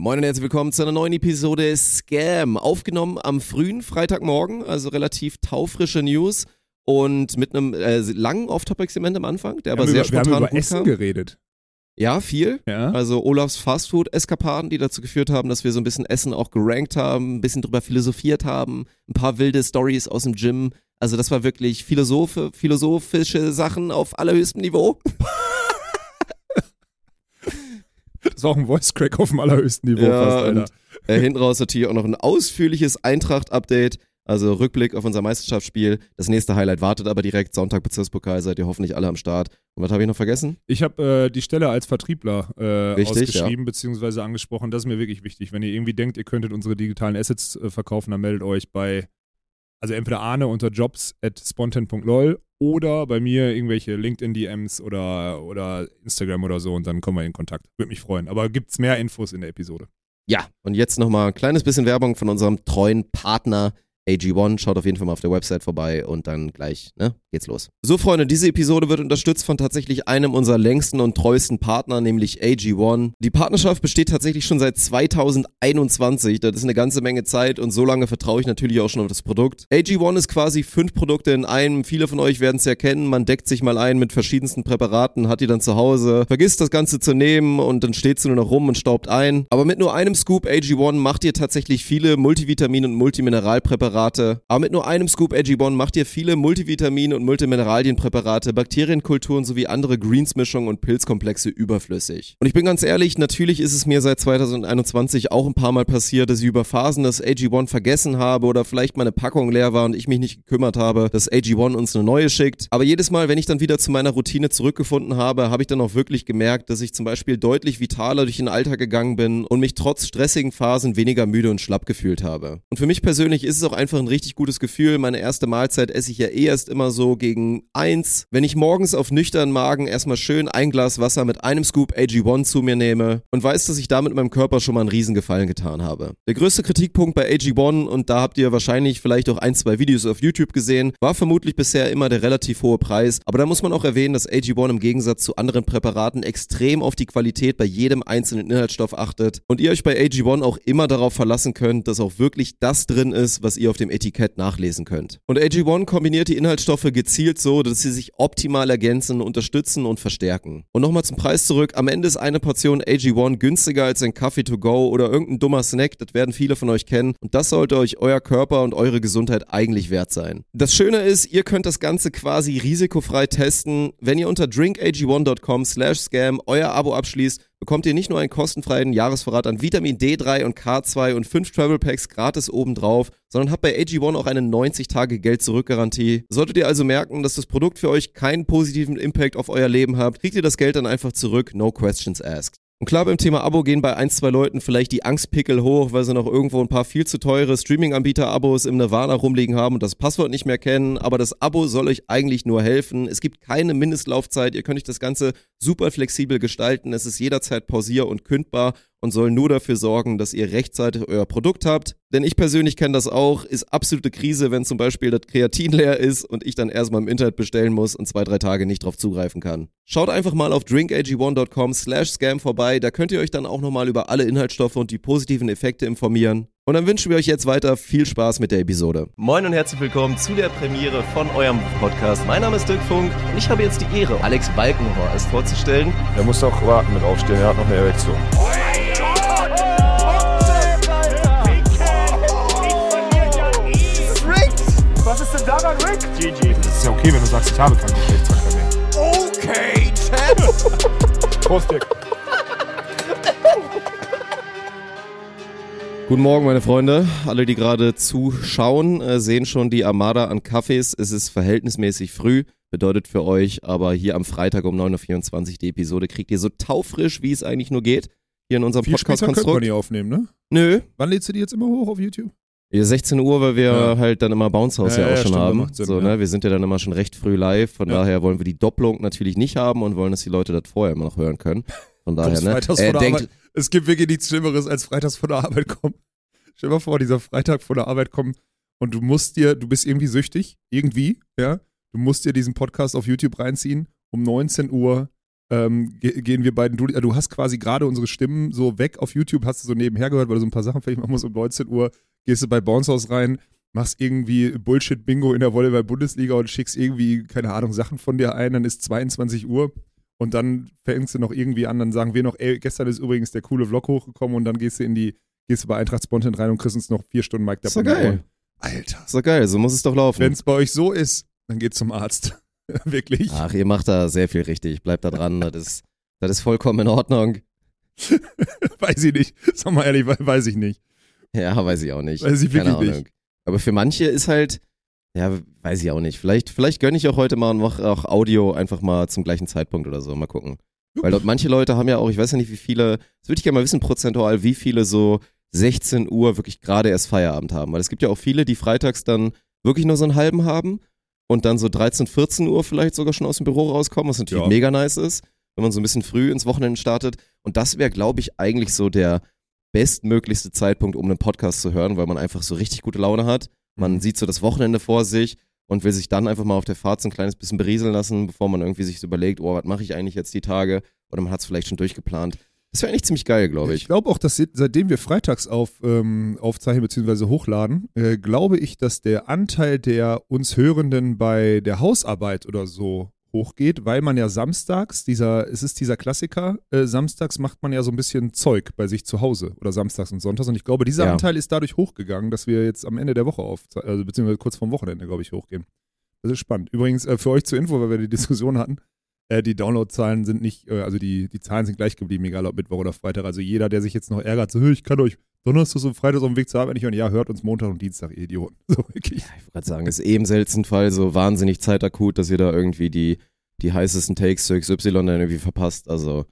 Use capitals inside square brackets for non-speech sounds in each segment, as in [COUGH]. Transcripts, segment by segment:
Moin und herzlich willkommen zu einer neuen Episode Scam. Aufgenommen am frühen Freitagmorgen, also relativ taufrische News und mit einem äh, langen Off-Topic-Segment am Anfang, der aber wir sehr über, wir haben spontan über Essen kam. geredet. Ja, viel. Ja. Also Olafs Fastfood-Eskapaden, die dazu geführt haben, dass wir so ein bisschen Essen auch gerankt haben, ein bisschen drüber philosophiert haben, ein paar wilde Stories aus dem Gym. Also das war wirklich Philosophe, philosophische Sachen auf allerhöchstem Niveau. [LAUGHS] Das war auch ein Voice Crack auf dem allerhöchsten Niveau Ja, fast, Alter. und äh, hinten raus natürlich auch noch ein ausführliches Eintracht-Update. Also Rückblick auf unser Meisterschaftsspiel. Das nächste Highlight wartet aber direkt. Sonntag Bezirkspokal seid ihr hoffentlich alle am Start. Und was habe ich noch vergessen? Ich habe äh, die Stelle als Vertriebler äh, Richtig, ausgeschrieben bzw. angesprochen. Das ist mir wirklich wichtig. Wenn ihr irgendwie denkt, ihr könntet unsere digitalen Assets äh, verkaufen, dann meldet euch bei, also entweder Arne unter jobs at spontan.lol oder bei mir irgendwelche LinkedIn-DMs oder, oder Instagram oder so und dann kommen wir in Kontakt. Würde mich freuen. Aber gibt's mehr Infos in der Episode. Ja, und jetzt nochmal ein kleines bisschen Werbung von unserem treuen Partner AG1. Schaut auf jeden Fall mal auf der Website vorbei und dann gleich, ne, geht's los. So, Freunde, diese Episode wird unterstützt von tatsächlich einem unserer längsten und treuesten Partner, nämlich AG1. Die Partnerschaft besteht tatsächlich schon seit 2021. Das ist eine ganze Menge Zeit und so lange vertraue ich natürlich auch schon auf das Produkt. AG1 ist quasi fünf Produkte in einem. Viele von euch werden es ja kennen. Man deckt sich mal ein mit verschiedensten Präparaten, hat die dann zu Hause, vergisst das Ganze zu nehmen und dann steht sie nur noch rum und staubt ein. Aber mit nur einem Scoop AG1 macht ihr tatsächlich viele Multivitamin- und Multimineralpräparate. Aber mit nur einem Scoop AG1 macht ihr viele Multivitamin- und Multimineralienpräparate, Bakterienkulturen sowie andere Greens-Mischungen und Pilzkomplexe überflüssig. Und ich bin ganz ehrlich, natürlich ist es mir seit 2021 auch ein paar Mal passiert, dass ich über Phasen das AG1 vergessen habe oder vielleicht meine Packung leer war und ich mich nicht gekümmert habe, dass AG1 uns eine neue schickt. Aber jedes Mal, wenn ich dann wieder zu meiner Routine zurückgefunden habe, habe ich dann auch wirklich gemerkt, dass ich zum Beispiel deutlich vitaler durch den Alltag gegangen bin und mich trotz stressigen Phasen weniger müde und schlapp gefühlt habe. Und für mich persönlich ist es auch einfach ein richtig gutes Gefühl. Meine erste Mahlzeit esse ich ja eh erst immer so gegen eins. Wenn ich morgens auf nüchternen Magen erstmal schön ein Glas Wasser mit einem Scoop AG1 zu mir nehme und weiß, dass ich damit meinem Körper schon mal einen Riesengefallen getan habe. Der größte Kritikpunkt bei AG1, und da habt ihr wahrscheinlich vielleicht auch ein, zwei Videos auf YouTube gesehen, war vermutlich bisher immer der relativ hohe Preis. Aber da muss man auch erwähnen, dass AG1 im Gegensatz zu anderen Präparaten extrem auf die Qualität bei jedem einzelnen Inhaltsstoff achtet und ihr euch bei AG1 auch immer darauf verlassen könnt, dass auch wirklich das drin ist, was ihr auf dem Etikett nachlesen könnt. Und AG1 kombiniert die Inhaltsstoffe gezielt so, dass sie sich optimal ergänzen, unterstützen und verstärken. Und nochmal zum Preis zurück. Am Ende ist eine Portion AG1 günstiger als ein Kaffee to go oder irgendein dummer Snack. Das werden viele von euch kennen. Und das sollte euch euer Körper und eure Gesundheit eigentlich wert sein. Das Schöne ist, ihr könnt das Ganze quasi risikofrei testen. Wenn ihr unter drinkag1.com slash scam euer Abo abschließt, bekommt ihr nicht nur einen kostenfreien Jahresvorrat an Vitamin D3 und K2 und 5 Travel Packs gratis obendrauf, sondern habt bei AG1 auch eine 90-Tage-Geld-Zurück-Garantie. Solltet ihr also merken, dass das Produkt für euch keinen positiven Impact auf euer Leben hat, kriegt ihr das Geld dann einfach zurück, no questions asked. Und klar, beim Thema Abo gehen bei ein, zwei Leuten vielleicht die Angstpickel hoch, weil sie noch irgendwo ein paar viel zu teure Streaming-Anbieter-Abos im Nirvana rumliegen haben und das Passwort nicht mehr kennen. Aber das Abo soll euch eigentlich nur helfen. Es gibt keine Mindestlaufzeit. Ihr könnt euch das Ganze super flexibel gestalten. Es ist jederzeit pausier- und kündbar und soll nur dafür sorgen, dass ihr rechtzeitig euer Produkt habt. Denn ich persönlich kenne das auch, ist absolute Krise, wenn zum Beispiel das Kreatin leer ist und ich dann erstmal im Internet bestellen muss und zwei, drei Tage nicht drauf zugreifen kann. Schaut einfach mal auf drinkag1.com slash scam vorbei, da könnt ihr euch dann auch nochmal über alle Inhaltsstoffe und die positiven Effekte informieren. Und dann wünschen wir euch jetzt weiter viel Spaß mit der Episode. Moin und herzlich willkommen zu der Premiere von eurem Podcast. Mein Name ist Dirk Funk und ich habe jetzt die Ehre, Alex Balkenhorst vorzustellen. Er muss noch warten mit aufstehen, er hat noch eine Erektion. GG. Das ist ja okay, wenn du sagst, ich habe keinen Geschlechtsverkehr mehr. Okay, Champ. [LAUGHS] Prost, Dirk. Guten Morgen, meine Freunde. Alle, die gerade zuschauen, äh, sehen schon die Armada an Kaffees. Es ist verhältnismäßig früh, bedeutet für euch, aber hier am Freitag um 9.24 Uhr die Episode kriegt ihr so taufrisch, wie es eigentlich nur geht. Hier in unserem Podcast-Konstrukt. die aufnehmen, ne? Nö, Wann lädst du die jetzt immer hoch auf YouTube? Ja, 16 Uhr, weil wir Ja. halt dann immer Bounce House ja, Ja, auch ja, schon stimmt, haben. Sinn, so, ne? Wir sind ja dann immer schon recht früh live, von daher wollen wir die Doppelung natürlich nicht haben und wollen, dass die Leute das vorher immer noch hören können. Von [LAUGHS] daher, ne? Äh, denkt, Arbeit. Es gibt wirklich nichts Schlimmeres, als freitags von der Arbeit kommen. [LAUGHS] Stell dir mal vor, dieser Freitag von der Arbeit kommen und du musst dir, du bist irgendwie süchtig, irgendwie, ja. Du musst dir diesen Podcast auf YouTube reinziehen um 19 Uhr ähm, ge gehen wir beiden, du, äh, du hast quasi gerade unsere Stimmen so weg auf YouTube, hast du so nebenher gehört, weil du so ein paar Sachen vielleicht machen musst um 19 Uhr, gehst du bei Bounce House rein, machst irgendwie Bullshit-Bingo in der Volleyball-Bundesliga und schickst irgendwie, keine Ahnung, Sachen von dir ein, dann ist 22 Uhr und dann fängst du noch irgendwie an, dann sagen wir noch, ey, gestern ist übrigens der coole Vlog hochgekommen und dann gehst du in die, gehst du bei Eintracht Spontan rein und kriegst uns noch vier Stunden Mike doch davon. geil. Alter. Ist doch geil, so muss es doch laufen. Wenn es bei euch so ist, dann geht zum Arzt. [LAUGHS] Wirklich. Ach, ihr macht da sehr viel richtig. Bleibt da dran. Das ist, das ist vollkommen in Ordnung. [LAUGHS] weiß ich nicht. Sag mal ehrlich, we- weiß ich nicht. Ja, weiß ich auch nicht. Weiß ich Keine wirklich Ahnung. nicht. Aber für manche ist halt, ja, weiß ich auch nicht. Vielleicht, vielleicht gönne ich auch heute mal und mache auch Audio einfach mal zum gleichen Zeitpunkt oder so. Mal gucken. Weil dort manche Leute haben ja auch, ich weiß ja nicht, wie viele, das würde ich gerne mal wissen, prozentual, wie viele so 16 Uhr wirklich gerade erst Feierabend haben. Weil es gibt ja auch viele, die freitags dann wirklich nur so einen halben haben und dann so 13, 14 Uhr vielleicht sogar schon aus dem Büro rauskommen, was natürlich Ja. mega nice ist, wenn man so ein bisschen früh ins Wochenende startet. Und das wäre, glaube ich, eigentlich so der bestmöglichste Zeitpunkt, um einen Podcast zu hören, weil man einfach so richtig gute Laune hat. Man Mhm. sieht so das Wochenende vor sich und will sich dann einfach mal auf der Fahrt so ein kleines bisschen berieseln lassen, bevor man irgendwie sich so überlegt, oh, was mache ich eigentlich jetzt die Tage? Oder man hat es vielleicht schon durchgeplant. Das wäre eigentlich ziemlich geil, glaube Ich ich. glaube auch, dass se- seitdem wir freitags auf, ähm, aufzeichnen bzw. hochladen, äh, glaube ich, dass der Anteil der uns Hörenden bei der Hausarbeit oder so hochgeht, weil man ja samstags, dieser, es ist dieser Klassiker, äh, samstags macht man ja so ein bisschen Zeug bei sich zu Hause oder samstags und sonntags und ich glaube, dieser Ja. Anteil ist dadurch hochgegangen, dass wir jetzt am Ende der Woche auf, also beziehungsweise kurz vorm Wochenende, glaube ich, hochgehen. Das ist spannend. Übrigens, äh, für euch zur Info, weil wir die Diskussion hatten, äh, die Downloadzahlen sind nicht, äh, also die, die Zahlen sind gleich geblieben, egal ob Mittwoch oder Freitag. Also jeder, der sich jetzt noch ärgert, so, "Hö, ich kann euch Donnerstag und Freitag auf dem Weg zur Arbeit nicht hören, ja, hört uns Montag und Dienstag, ihr Idioten. [LAUGHS] So, wirklich. Ich wollte gerade sagen, ist eh im seltensten Fall so wahnsinnig zeitakut, dass ihr da irgendwie die, die heißesten Takes zu XY dann irgendwie verpasst. Also,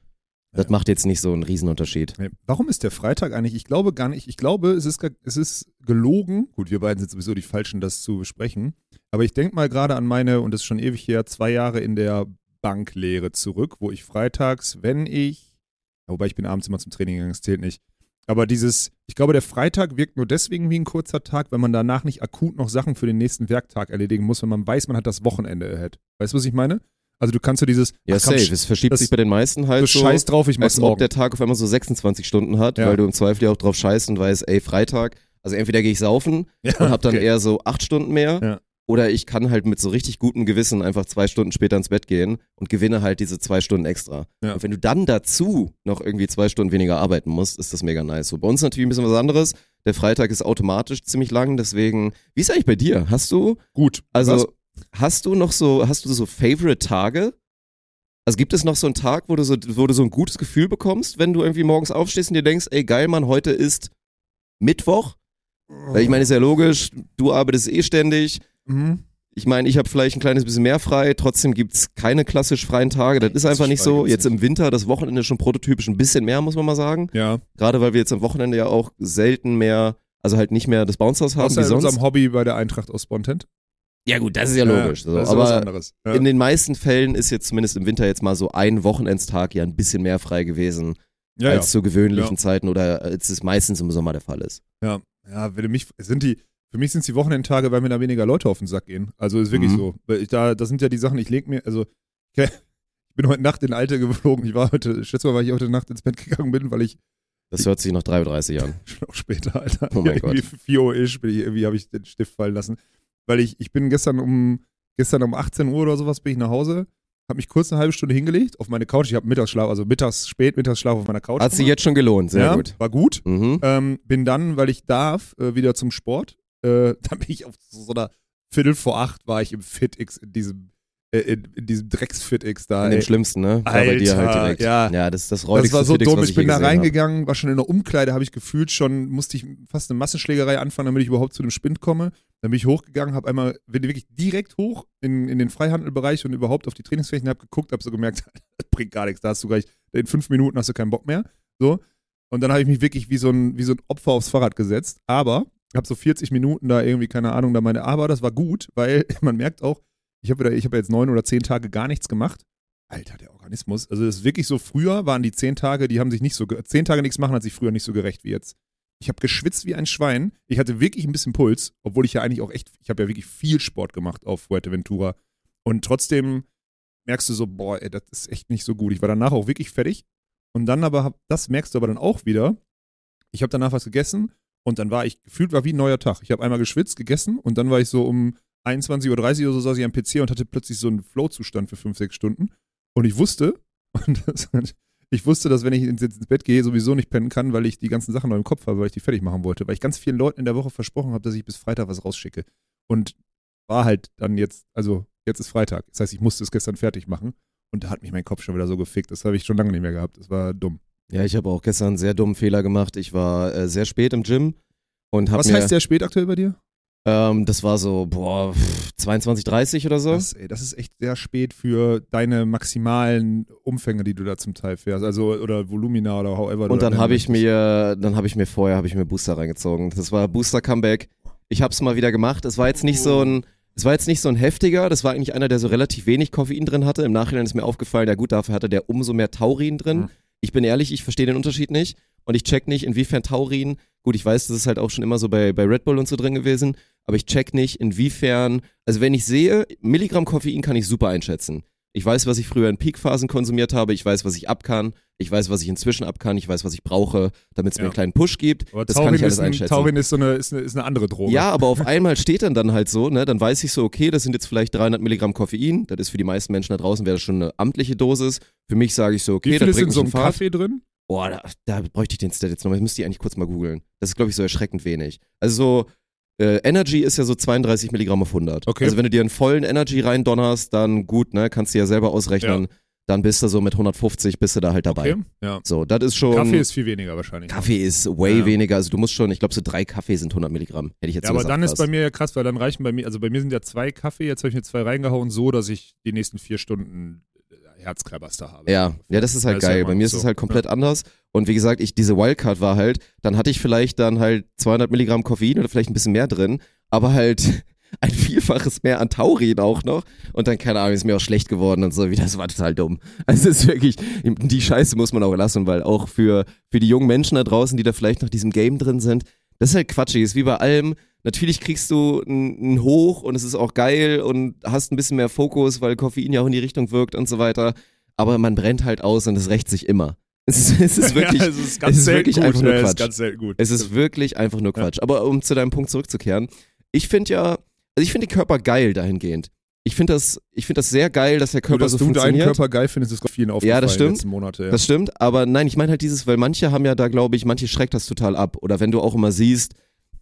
das Ja. macht jetzt nicht so einen Riesenunterschied. Warum ist der Freitag eigentlich? Ich glaube gar nicht. Ich glaube, es ist, es ist gelogen. Gut, wir beiden sind sowieso die Falschen, das zu besprechen. Aber ich denke mal gerade an meine, und das ist schon ewig her, zwei Jahre in der Banklehre zurück, wo ich freitags, wenn ich, wobei ich bin abends immer zum Training gegangen, das zählt nicht. Aber dieses, ich glaube, der Freitag wirkt nur deswegen wie ein kurzer Tag, wenn man danach nicht akut noch Sachen für den nächsten Werktag erledigen muss, wenn man weiß, man hat das Wochenende ahead. Weißt du, was ich meine? Also du kannst so dieses, Ja, ach komm, safe. Es verschiebt sich bei den meisten halt so so, scheiß drauf, ich mach's als ob morgen. der Tag auf einmal so 26 Stunden hat, Ja. weil du im Zweifel ja auch drauf scheißt und weißt, ey, Freitag, also entweder gehe ich saufen ja, und hab dann okay. eher so acht Stunden mehr. Ja. Oder ich kann halt mit so richtig gutem Gewissen einfach zwei Stunden später ins Bett gehen und gewinne halt diese zwei Stunden extra. Ja. Und wenn du dann dazu noch irgendwie zwei Stunden weniger arbeiten musst, ist das mega nice. So bei uns natürlich ein bisschen was anderes. Der Freitag ist automatisch ziemlich lang, deswegen. Wie ist eigentlich bei dir? Hast du, Gut. also Was? hast du noch so, hast du so Favorite Tage? Also gibt es noch so einen Tag, wo du so, wo du so ein gutes Gefühl bekommst, wenn du irgendwie morgens aufstehst und dir denkst, ey geil, Mann, heute ist Mittwoch? Weil ich meine, ist ja logisch, du arbeitest eh ständig. Mhm. Ich meine, ich habe vielleicht ein kleines bisschen mehr frei, trotzdem gibt's keine klassisch freien Tage. Das ist einfach nicht so. Jetzt im Winter, das Wochenende schon prototypisch ein bisschen mehr, muss man mal sagen. Ja. Gerade weil wir jetzt am Wochenende ja auch selten mehr, also halt nicht mehr das Bouncehaus haben Außer wie in sonst. unserem Hobby bei der Eintracht aus Spontent. Ja gut, das ist ja logisch. so. das ist ja was aber anderes. Ja. in den meisten Fällen ist jetzt zumindest im Winter jetzt mal so ein Wochenendstag ja ein bisschen mehr frei gewesen ja, als zu gewöhnlichen Ja. Zeiten oder als es meistens im Sommer der Fall ist. ja. ja, wenn du mich, es sind die, für mich sind es die Wochenendtage, weil mir da weniger Leute auf den Sack gehen. Also ist wirklich Mhm. so. Weil ich, da, das sind ja die Sachen, ich leg mir, also [LAUGHS] ich bin heute Nacht in Alte geflogen. Ich war heute, schätze mal, weil ich heute Nacht ins Bett gegangen bin, weil ich Das hört sich noch 3.30 Uhr an. [LAUGHS] schon auch später, Alter. Oh mein [LAUGHS] irgendwie 4 Uhr ist, irgendwie habe ich den Stift fallen lassen. Weil ich, ich bin gestern um, gestern um 18 Uhr oder sowas bin ich nach Hause, habe mich kurz eine halbe Stunde hingelegt auf meine Couch. Ich habe Mittagsschlaf, also mittags, spät Mittagsschlaf auf meiner Couch. Hat sich jetzt schon gelohnt, sehr ja, gut. War gut. Mhm. Ähm, bin dann, weil ich darf, äh, wieder zum Sport. Äh, [LAUGHS] dann bin ich auf so einer Viertel vor acht war ich im FitX in diesem, äh, in, in diesem Drecks-FitX da. In dem ey. schlimmsten, ne? War bei dir halt Alter, direkt. ja. ja, das ist das Das war so Fitix, dumm. Ich bin da gesehen hab. reingegangen, war schon in der Umkleide, habe ich gefühlt schon, musste ich fast eine Massenschlägerei anfangen, damit ich überhaupt zu dem Spind komme. Dann bin ich hochgegangen, habe einmal, bin wirklich direkt hoch in, in den Freihandelbereich und überhaupt auf die Trainingsflächen, habe geguckt, habe so gemerkt, [LAUGHS] das bringt gar nichts, da hast du gleich, in fünf Minuten hast du keinen Bock mehr. So. Und dann habe ich mich wirklich wie so ein, wie so ein Opfer aufs Fahrrad gesetzt. Aber habe so 40 Minuten da irgendwie, keine Ahnung, da meine, aber das war gut, weil [LAUGHS] man merkt auch, ich habe hab jetzt neun oder zehn Tage gar nichts gemacht. Alter, der Organismus. Also das ist wirklich so, früher waren die zehn Tage, die haben sich nicht so, zehn Tage nichts machen hat sich früher nicht so gerecht wie jetzt. Ich habe geschwitzt wie ein Schwein. Ich hatte wirklich ein bisschen Puls, obwohl ich ja eigentlich auch echt, ich habe ja wirklich viel Sport gemacht auf Fuerteventura. Und trotzdem merkst du so, boah, ey, das ist echt nicht so gut. Ich war danach auch wirklich fertig. Und dann aber, hab, das merkst du aber dann auch wieder. Ich habe danach was gegessen und dann war ich, gefühlt war wie ein neuer Tag. Ich habe einmal geschwitzt, gegessen und dann war ich so um 21.30 Uhr oder so saß ich am PC und hatte plötzlich so einen Flow-Zustand für 5, 6 Stunden. Und ich wusste, [LAUGHS] und das, ich wusste, dass wenn ich ins, ins Bett gehe, sowieso nicht pennen kann, weil ich die ganzen Sachen noch im Kopf habe, weil ich die fertig machen wollte. Weil ich ganz vielen Leuten in der Woche versprochen habe, dass ich bis Freitag was rausschicke. Und war halt dann jetzt, also jetzt ist Freitag. Das heißt, ich musste es gestern fertig machen. Und da hat mich mein Kopf schon wieder so gefickt. Das habe ich schon lange nicht mehr gehabt. Das war dumm. Ja, ich habe auch gestern einen sehr dummen Fehler gemacht. Ich war äh, sehr spät im Gym und habe Was mir. heißt der spät aktuell bei dir? Ähm, das war so, boah, pff, 22, 30 oder so. Das, ey, das ist echt sehr spät für deine maximalen Umfänge, die du da zum Teil fährst. Also, oder Volumina oder however. Und dann habe ich mir, dann habe ich mir vorher, habe ich mir Booster reingezogen. Das war Booster Comeback. Ich habe es mal wieder gemacht. Es war jetzt nicht so ein, es war jetzt nicht so ein heftiger. Das war eigentlich einer, der so relativ wenig Koffein drin hatte. Im Nachhinein ist mir aufgefallen, ja gut, dafür hatte der umso mehr Taurin drin. Mhm. Ich bin ehrlich, ich verstehe den Unterschied nicht. Und ich check nicht, inwiefern Taurin, gut, ich weiß, das ist halt auch schon immer so bei, bei Red Bull und so drin gewesen, aber ich check nicht, inwiefern, also wenn ich sehe, Milligramm Koffein kann ich super einschätzen. Ich weiß, was ich früher in Peakphasen konsumiert habe, ich weiß, was ich ab kann, ich weiß, was ich inzwischen ab kann, ich weiß, was ich brauche, damit es mir Ja. einen kleinen Push gibt. Aber das Taurin kann ich alles ist ein, einschätzen. Taurin ist so eine, ist eine, ist eine andere Droge. Ja, aber auf [LAUGHS] einmal steht dann dann halt so, ne, dann weiß ich so, okay, das sind jetzt vielleicht 300 Milligramm Koffein, das ist für die meisten Menschen da draußen, wäre das schon eine amtliche Dosis. Für mich sage ich so, okay, Wie sind bringt in so einem. Kaffee drin? Boah, da, da bräuchte ich den Stat jetzt nochmal. Das müsst ihr eigentlich kurz mal googeln. Das ist, glaube ich, so erschreckend wenig. Also so, äh, Energy ist ja so 32 Milligramm auf 100. Okay. Also wenn du dir einen vollen Energy rein donnerst, dann gut, ne, kannst du ja selber ausrechnen. Dann bist du so mit 150, bist du da halt dabei. Okay. Ja. So, das ist schon. Kaffee ist viel weniger wahrscheinlich. Kaffee ist way Ja. weniger. Also du musst schon, ich glaube, so drei Kaffee sind 100 Milligramm. Hätte ich jetzt Ja, so aber gesagt, dann ist fast. bei mir ja krass, weil dann reichen bei mir, also bei mir sind ja zwei Kaffee, jetzt habe ich mir zwei reingehauen, so, dass ich die nächsten vier Stunden Herzkreiberster habe. Ja, ja, das ist halt geil. Bei mir ist so. es halt komplett anders. Und wie gesagt, ich, diese Wildcard war halt, dann hatte ich vielleicht dann halt 200 Milligramm Koffein oder vielleicht ein bisschen mehr drin, aber halt [LAUGHS] ein Vielfaches mehr an Taurin auch noch. Und dann, keine Ahnung, ist mir auch schlecht geworden und so. Wie das war total dumm. Also es ist wirklich, die Scheiße muss man auch lassen, weil auch für, für die jungen Menschen da draußen, die da vielleicht noch diesem Game drin sind, das ist halt quatschig. Ist wie bei allem. Natürlich kriegst du ein Hoch und es ist auch geil und hast ein bisschen mehr Fokus, weil Koffein ja auch in die Richtung wirkt und so weiter. Aber man brennt halt aus und es rächt sich immer. [LAUGHS] Es ist, es ist [LAUGHS] wirklich, ja, es ist ganz es ist wirklich gut. einfach nur ja, Quatsch. ist ganz selten gut. es ist wirklich einfach nur Quatsch. Aber um zu deinem Punkt zurückzukehren, ich finde ja, also ich finde den Körper geil dahingehend. Ich finde das, ich finde das sehr geil, dass der Nur, Körper dass so du deinen funktioniert. Körper geil findest, ist vielen aufgefallen das stimmt. Monate. Ja. Das stimmt, aber nein, ich meine halt dieses, weil manche haben ja da, glaube ich, manche schreckt das total ab. Oder wenn du auch immer siehst,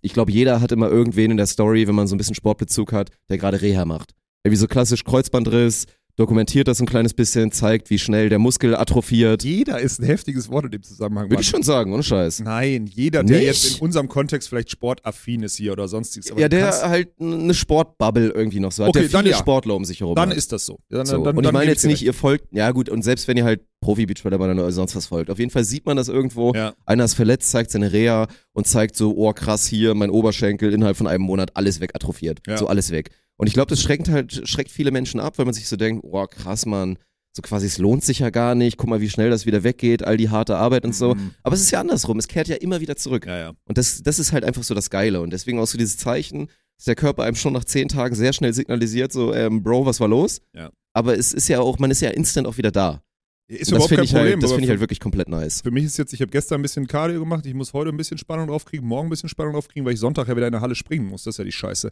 ich glaube, jeder hat immer irgendwen in der Story, wenn man so ein bisschen Sportbezug hat, der gerade Reha macht. Irgendwie so klassisch Kreuzbandriss, dokumentiert das ein kleines bisschen, zeigt, wie schnell der Muskel atrophiert. Jeder ist ein heftiges Wort in dem Zusammenhang. Würde ich schon sagen, ohne Scheiß. Nein, jeder, der Nicht? jetzt in unserem Kontext vielleicht sportaffin ist hier oder sonstiges. Aber ja, der halt eine Sportbubble irgendwie noch so hat, Okay, der dann viele ja. Sportler um sich herum dann hat. ist das so. Dann, So. dann, und ich meine jetzt nicht, ihr folgt, ja gut, und selbst wenn ihr halt Profi-Beachvolleyball oder sonst was folgt, auf jeden Fall sieht man das irgendwo. Ja. Einer ist verletzt, zeigt seine Reha und zeigt so, oh krass, hier mein Oberschenkel innerhalb von einem Monat alles weg atrophiert. Ja. So alles weg. Und ich glaube, das schreckt halt, schreckt viele Menschen ab, weil man sich so denkt, oh krass, Mann, so quasi, es lohnt sich ja gar nicht, guck mal, wie schnell das wieder weggeht, all die harte Arbeit und so. Mhm. Aber es ist ja andersrum, es kehrt ja immer wieder zurück. Ja, ja. Und das, das ist halt einfach so das Geile. Und deswegen auch so dieses Zeichen, dass der Körper einem schon nach zehn Tagen sehr schnell signalisiert, so, ähm, Bro, was war los? Ja. Aber es ist ja auch, man ist ja instant auch wieder da. Ist Und das überhaupt finde kein Problem. halt, das aber find ich für- halt wirklich komplett nice. Für mich ist jetzt, ich habe gestern ein bisschen Cardio gemacht, ich muss heute ein bisschen Spannung draufkriegen, morgen ein bisschen Spannung draufkriegen, weil ich Sonntag ja wieder in der Halle springen muss. Das ist ja die Scheiße.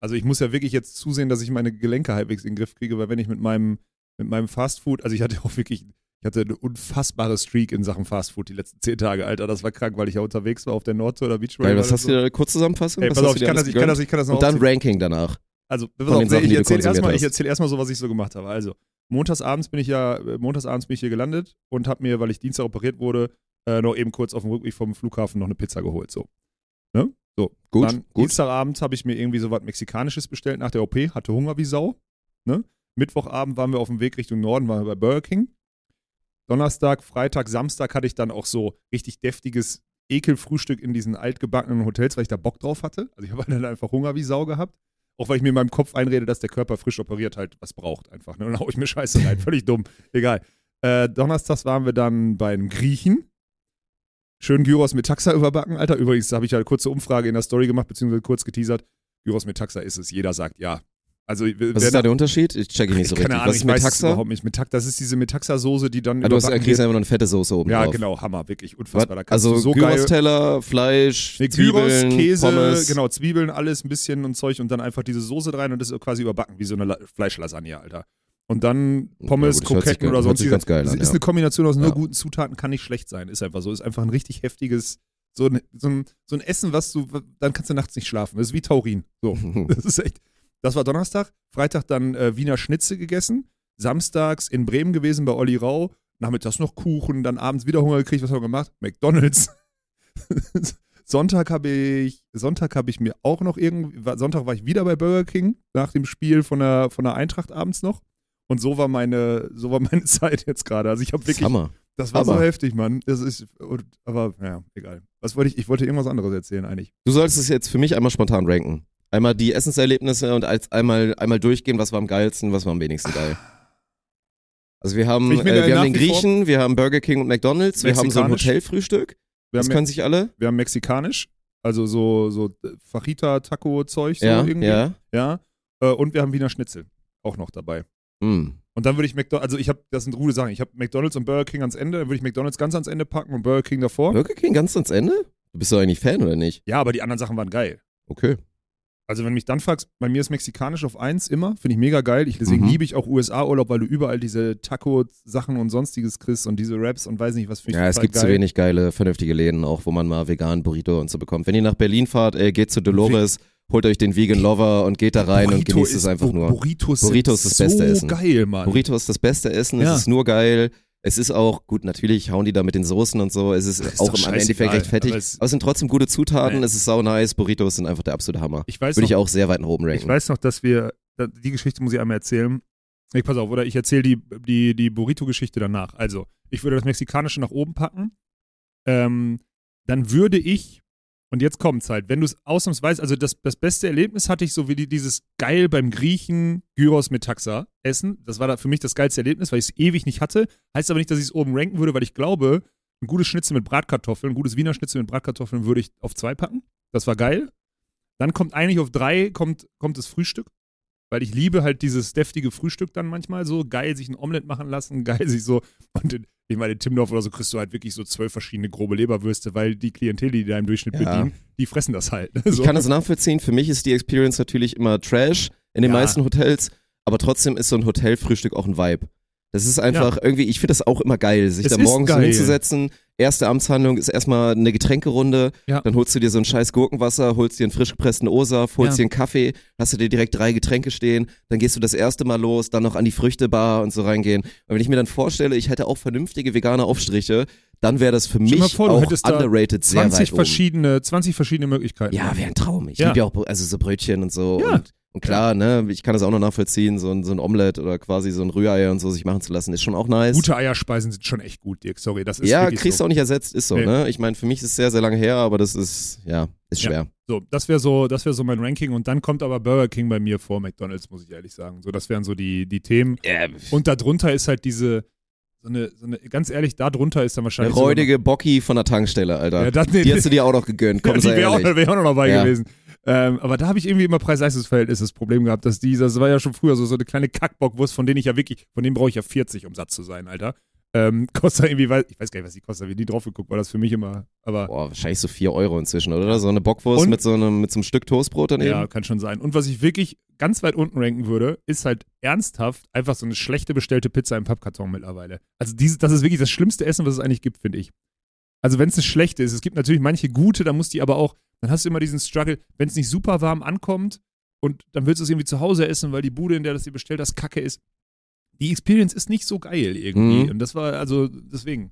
Also ich muss ja wirklich jetzt zusehen, dass ich meine Gelenke halbwegs in den Griff kriege, weil wenn ich mit meinem, mit meinem Fastfood, also ich hatte auch wirklich, ich hatte eine unfassbare Streak in Sachen Fastfood die letzten zehn Tage, Alter. Das war krank, weil ich ja unterwegs war auf der Nordtour oder Beachvolleyball. Geil, was hast so. du da kurz zusammenfassen? Ey, pass auf, ich kann, das, ich, kann das, ich kann das noch Und dann aufzählen. Ranking danach. Also, pass auf, Sachen, ich erzähle erstmal erzähl erst so, was ich so gemacht habe. Also, montagsabends bin ich ja, montagsabends bin ich hier gelandet und habe mir, weil ich Dienstag operiert wurde, äh, noch eben kurz auf dem Rückweg vom Flughafen noch eine Pizza geholt. So. Ne? So. Gut, Dann gut. Dienstagabend habe ich mir irgendwie so was Mexikanisches bestellt nach der OP, hatte Hunger wie Sau. Ne? Mittwochabend waren wir auf dem Weg Richtung Norden, waren wir bei Burger King. Donnerstag, Freitag, Samstag hatte ich dann auch so richtig deftiges Ekelfrühstück in diesen altgebackenen Hotels, weil ich da Bock drauf hatte. Also ich habe [LAUGHS] dann einfach Hunger wie Sau gehabt. Auch weil ich mir in meinem Kopf einrede, dass der Körper frisch operiert halt was braucht einfach. Ne? Und dann hau ich mir Scheiße rein. [LAUGHS] Völlig dumm. Egal. Äh, Donnerstags waren wir dann bei einem Griechen. Schön Gyros mit Taxa überbacken, Alter. Übrigens habe ich ja eine kurze Umfrage in der Story gemacht, beziehungsweise kurz geteasert. Gyros mit Taxa ist es. Jeder sagt ja. Also, Was ist da der Unterschied? Ich check ich nicht so keine richtig. Ahnung, Was ist ich weiß Metaxa? überhaupt nicht. Metax, das ist diese Metaxa-Soße, die dann Ah, du hast, überbacken kriegst einfach nur eine fette Soße oben Ja, drauf. genau, Hammer, wirklich unfassbar. Also so Gyros-Teller, Fleisch, Nee, Gyros, Zwiebeln, Käse, Pommes. genau, Zwiebeln, alles ein bisschen und Zeug und dann einfach diese Soße rein und das ist quasi überbacken, wie so eine La Fleischlasagne, Alter. Und dann Pommes, Ja, Kroketten oder sonst an, ist ja. eine Kombination aus nur Ja. guten Zutaten, kann nicht schlecht sein. Ist einfach so. Ist einfach ein richtig heftiges, so ein, so ein, so ein Essen, was du, dann kannst du nachts nicht schlafen. Das ist wie Taurin. So. [LAUGHS] Das ist echt. Das war Donnerstag. Freitag dann äh, Wiener Schnitze gegessen. Samstags in Bremen gewesen bei Olli Rau. Nachmittags noch Kuchen, dann abends wieder Hunger gekriegt. Was haben wir gemacht? McDonalds. [LAUGHS] Sonntag habe ich, Sonntag habe ich mir auch noch irgendwie, war- Sonntag war ich wieder bei Burger King nach dem Spiel von der, von der Eintracht abends noch. Und so war meine, so war meine [LAUGHS] Zeit jetzt gerade. Also ich habe wirklich, Hammer. das war so Hammer. heftig, Mann. Das ist, aber ja, egal. Was wollte ich, ich wollte irgendwas anderes erzählen eigentlich. Du solltest es jetzt für mich einmal spontan ranken. Einmal die Essenserlebnisse und als einmal, einmal durchgehen, was war am geilsten, was war am wenigsten geil. Also wir haben, äh, wir haben den Griechen, wir haben Burger King und McDonalds, wir haben so ein. Hotelfrühstück. Das können sich alle. wir haben mexikanisch, also so, so Fajita-Taco-Zeug, so ja, irgendwie. ja. ja. Äh, Und wir haben Wiener Schnitzel auch noch dabei. Hm. Und dann würde ich McDonalds, also ich habe, das sind rude Sachen, ich habe McDonalds und Burger King ans Ende, dann würde ich McDonalds ganz ans Ende packen und Burger King davor. Burger King ganz ans Ende? Du bist doch eigentlich Fan, oder nicht? Ja, aber die anderen Sachen waren geil. Okay. Also wenn du mich dann fragst, bei mir ist mexikanisch auf eins immer, finde ich mega geil. Ich, deswegen Mhm. liebe ich auch USA-Urlaub, weil du überall diese Taco-Sachen und sonstiges kriegst und diese Raps und weiß nicht was für Ja, es gibt zu wenig geile, vernünftige Läden, auch wo man mal vegan Burrito und so bekommt. Wenn ihr nach Berlin fahrt, ey, geht zu Dolores, holt euch den Vegan Lover und geht da rein und genießt es einfach nur. Burritos, Burritos ist das beste so Essen. geil, Mann. Burrito ist das beste Essen, Ja. es ist nur geil. Es ist auch, gut, natürlich hauen die da mit den Soßen und so, es ist, Ist auch im Endeffekt recht fettig. aber Aber es- es, sind trotzdem gute Zutaten, Nee. es ist sau nice, Burritos sind einfach der absolute Hammer. Ich weiß, Würde noch, ich auch sehr weit nach oben ranken. ich weiß noch, dass wir, die Geschichte muss ich einmal erzählen. Ich pass auf, oder ich erzähle die, die, die Burrito-Geschichte danach. Also, ich würde das Mexikanische nach oben packen. Ähm, dann würde ich, und jetzt kommt's halt, wenn du es ausnahmsweise, also das, das beste Erlebnis hatte ich so wie die, dieses geil beim Griechen Gyros mit Taxa essen. Das war da für mich das geilste Erlebnis, weil ich es ewig nicht hatte. Heißt aber nicht, dass ich es oben ranken würde, weil ich glaube, ein gutes Schnitzel mit Bratkartoffeln, ein gutes Wiener Schnitzel mit Bratkartoffeln würde ich auf zwei packen. Das war geil. Dann kommt eigentlich auf drei kommt, kommt das Frühstück. Weil ich liebe halt dieses deftige Frühstück dann manchmal so. Geil sich ein Omelett machen lassen, geil sich so. Und in, ich meine, in Timdorf oder so kriegst du halt wirklich so zwölf verschiedene grobe Leberwürste, weil die Klientel, die da im Durchschnitt Ja. bedienen, die fressen das halt. ne? Ich So. kann das nachvollziehen. Für mich ist die Experience natürlich immer Trash in den Ja. meisten Hotels, aber trotzdem ist so ein Hotelfrühstück auch ein Vibe. Das ist einfach irgendwie, ich finde das auch immer geil, sich Es da morgens so geil. hinzusetzen. Erste Amtshandlung ist erstmal eine Getränkerunde. Ja. Dann holst du dir so ein scheiß Gurkenwasser, holst dir einen frisch gepressten O-Saft, holst Ja. dir einen Kaffee, hast du dir direkt drei Getränke stehen, dann gehst du das erste Mal los, dann noch an die Früchtebar und so reingehen. Und wenn ich mir dann vorstelle, ich hätte auch vernünftige vegane Aufstriche, dann wäre das für mich vor, auch underrated sehr 20 weit oben. verschiedene, 20 verschiedene Möglichkeiten. Ja, wäre ein Traum. Ich Ja. liebe ja auch also so Brötchen und so. Ja. Und, und klar, ne, ich kann das auch noch nachvollziehen, so ein, so ein Omelett oder quasi so ein Rührei und so sich machen zu lassen, ist schon auch nice. Gute Eierspeisen sind schon echt gut, Dirk. Sorry, das ist ja, kriegst du so. auch nicht ersetzt, ist so, Nee. ne? Ich meine, für mich ist es sehr, sehr lange her, aber das ist, ja, ist Ja. schwer. So, das wäre so, das wäre so mein Ranking und dann kommt aber Burger King bei mir vor McDonald's, muss ich ehrlich sagen. So, das wären so die, die Themen. Und darunter ist halt diese, so eine, so eine, ganz ehrlich, darunter ist dann Eine wahrscheinlich. sogar räudige Bocki von der Tankstelle, Alter. Ja, das, nee, die hast du dir auch noch gegönnt, komm, ja, die wäre auch, wär auch noch dabei Ja. gewesen. Ähm, aber da habe ich irgendwie immer Preis-Leistungs-Verhältnis das Problem gehabt, dass die, das war ja schon früher so, so eine kleine Kackbockwurst, von denen ich ja wirklich, von denen brauche ich ja 40, um satt zu sein, Alter. Ähm, [LAUGHS] kostet irgendwie, weiß- ich weiß gar nicht, was die kostet, wie die drauf geguckt, war das für mich immer, aber Boah, wahrscheinlich so 4 Euro inzwischen, oder? So eine Bockwurst Und- mit so einem, mit so einem Stück Toastbrot daneben. ja, kann schon sein. Und was ich wirklich ganz weit unten ranken würde, ist halt ernsthaft einfach so eine schlechte bestellte Pizza im Pappkarton mittlerweile. Also diese, das ist wirklich das schlimmste Essen, was es eigentlich gibt, finde ich. Also wenn es eine schlechte ist, es gibt natürlich manche gute, da muss die aber auch, dann hast du immer diesen Struggle, wenn es nicht super warm ankommt und dann willst du es irgendwie zu Hause essen, weil die Bude, in der das dir bestellt hast, kacke ist. Die Experience ist nicht so geil irgendwie. Mhm. Und das war also deswegen.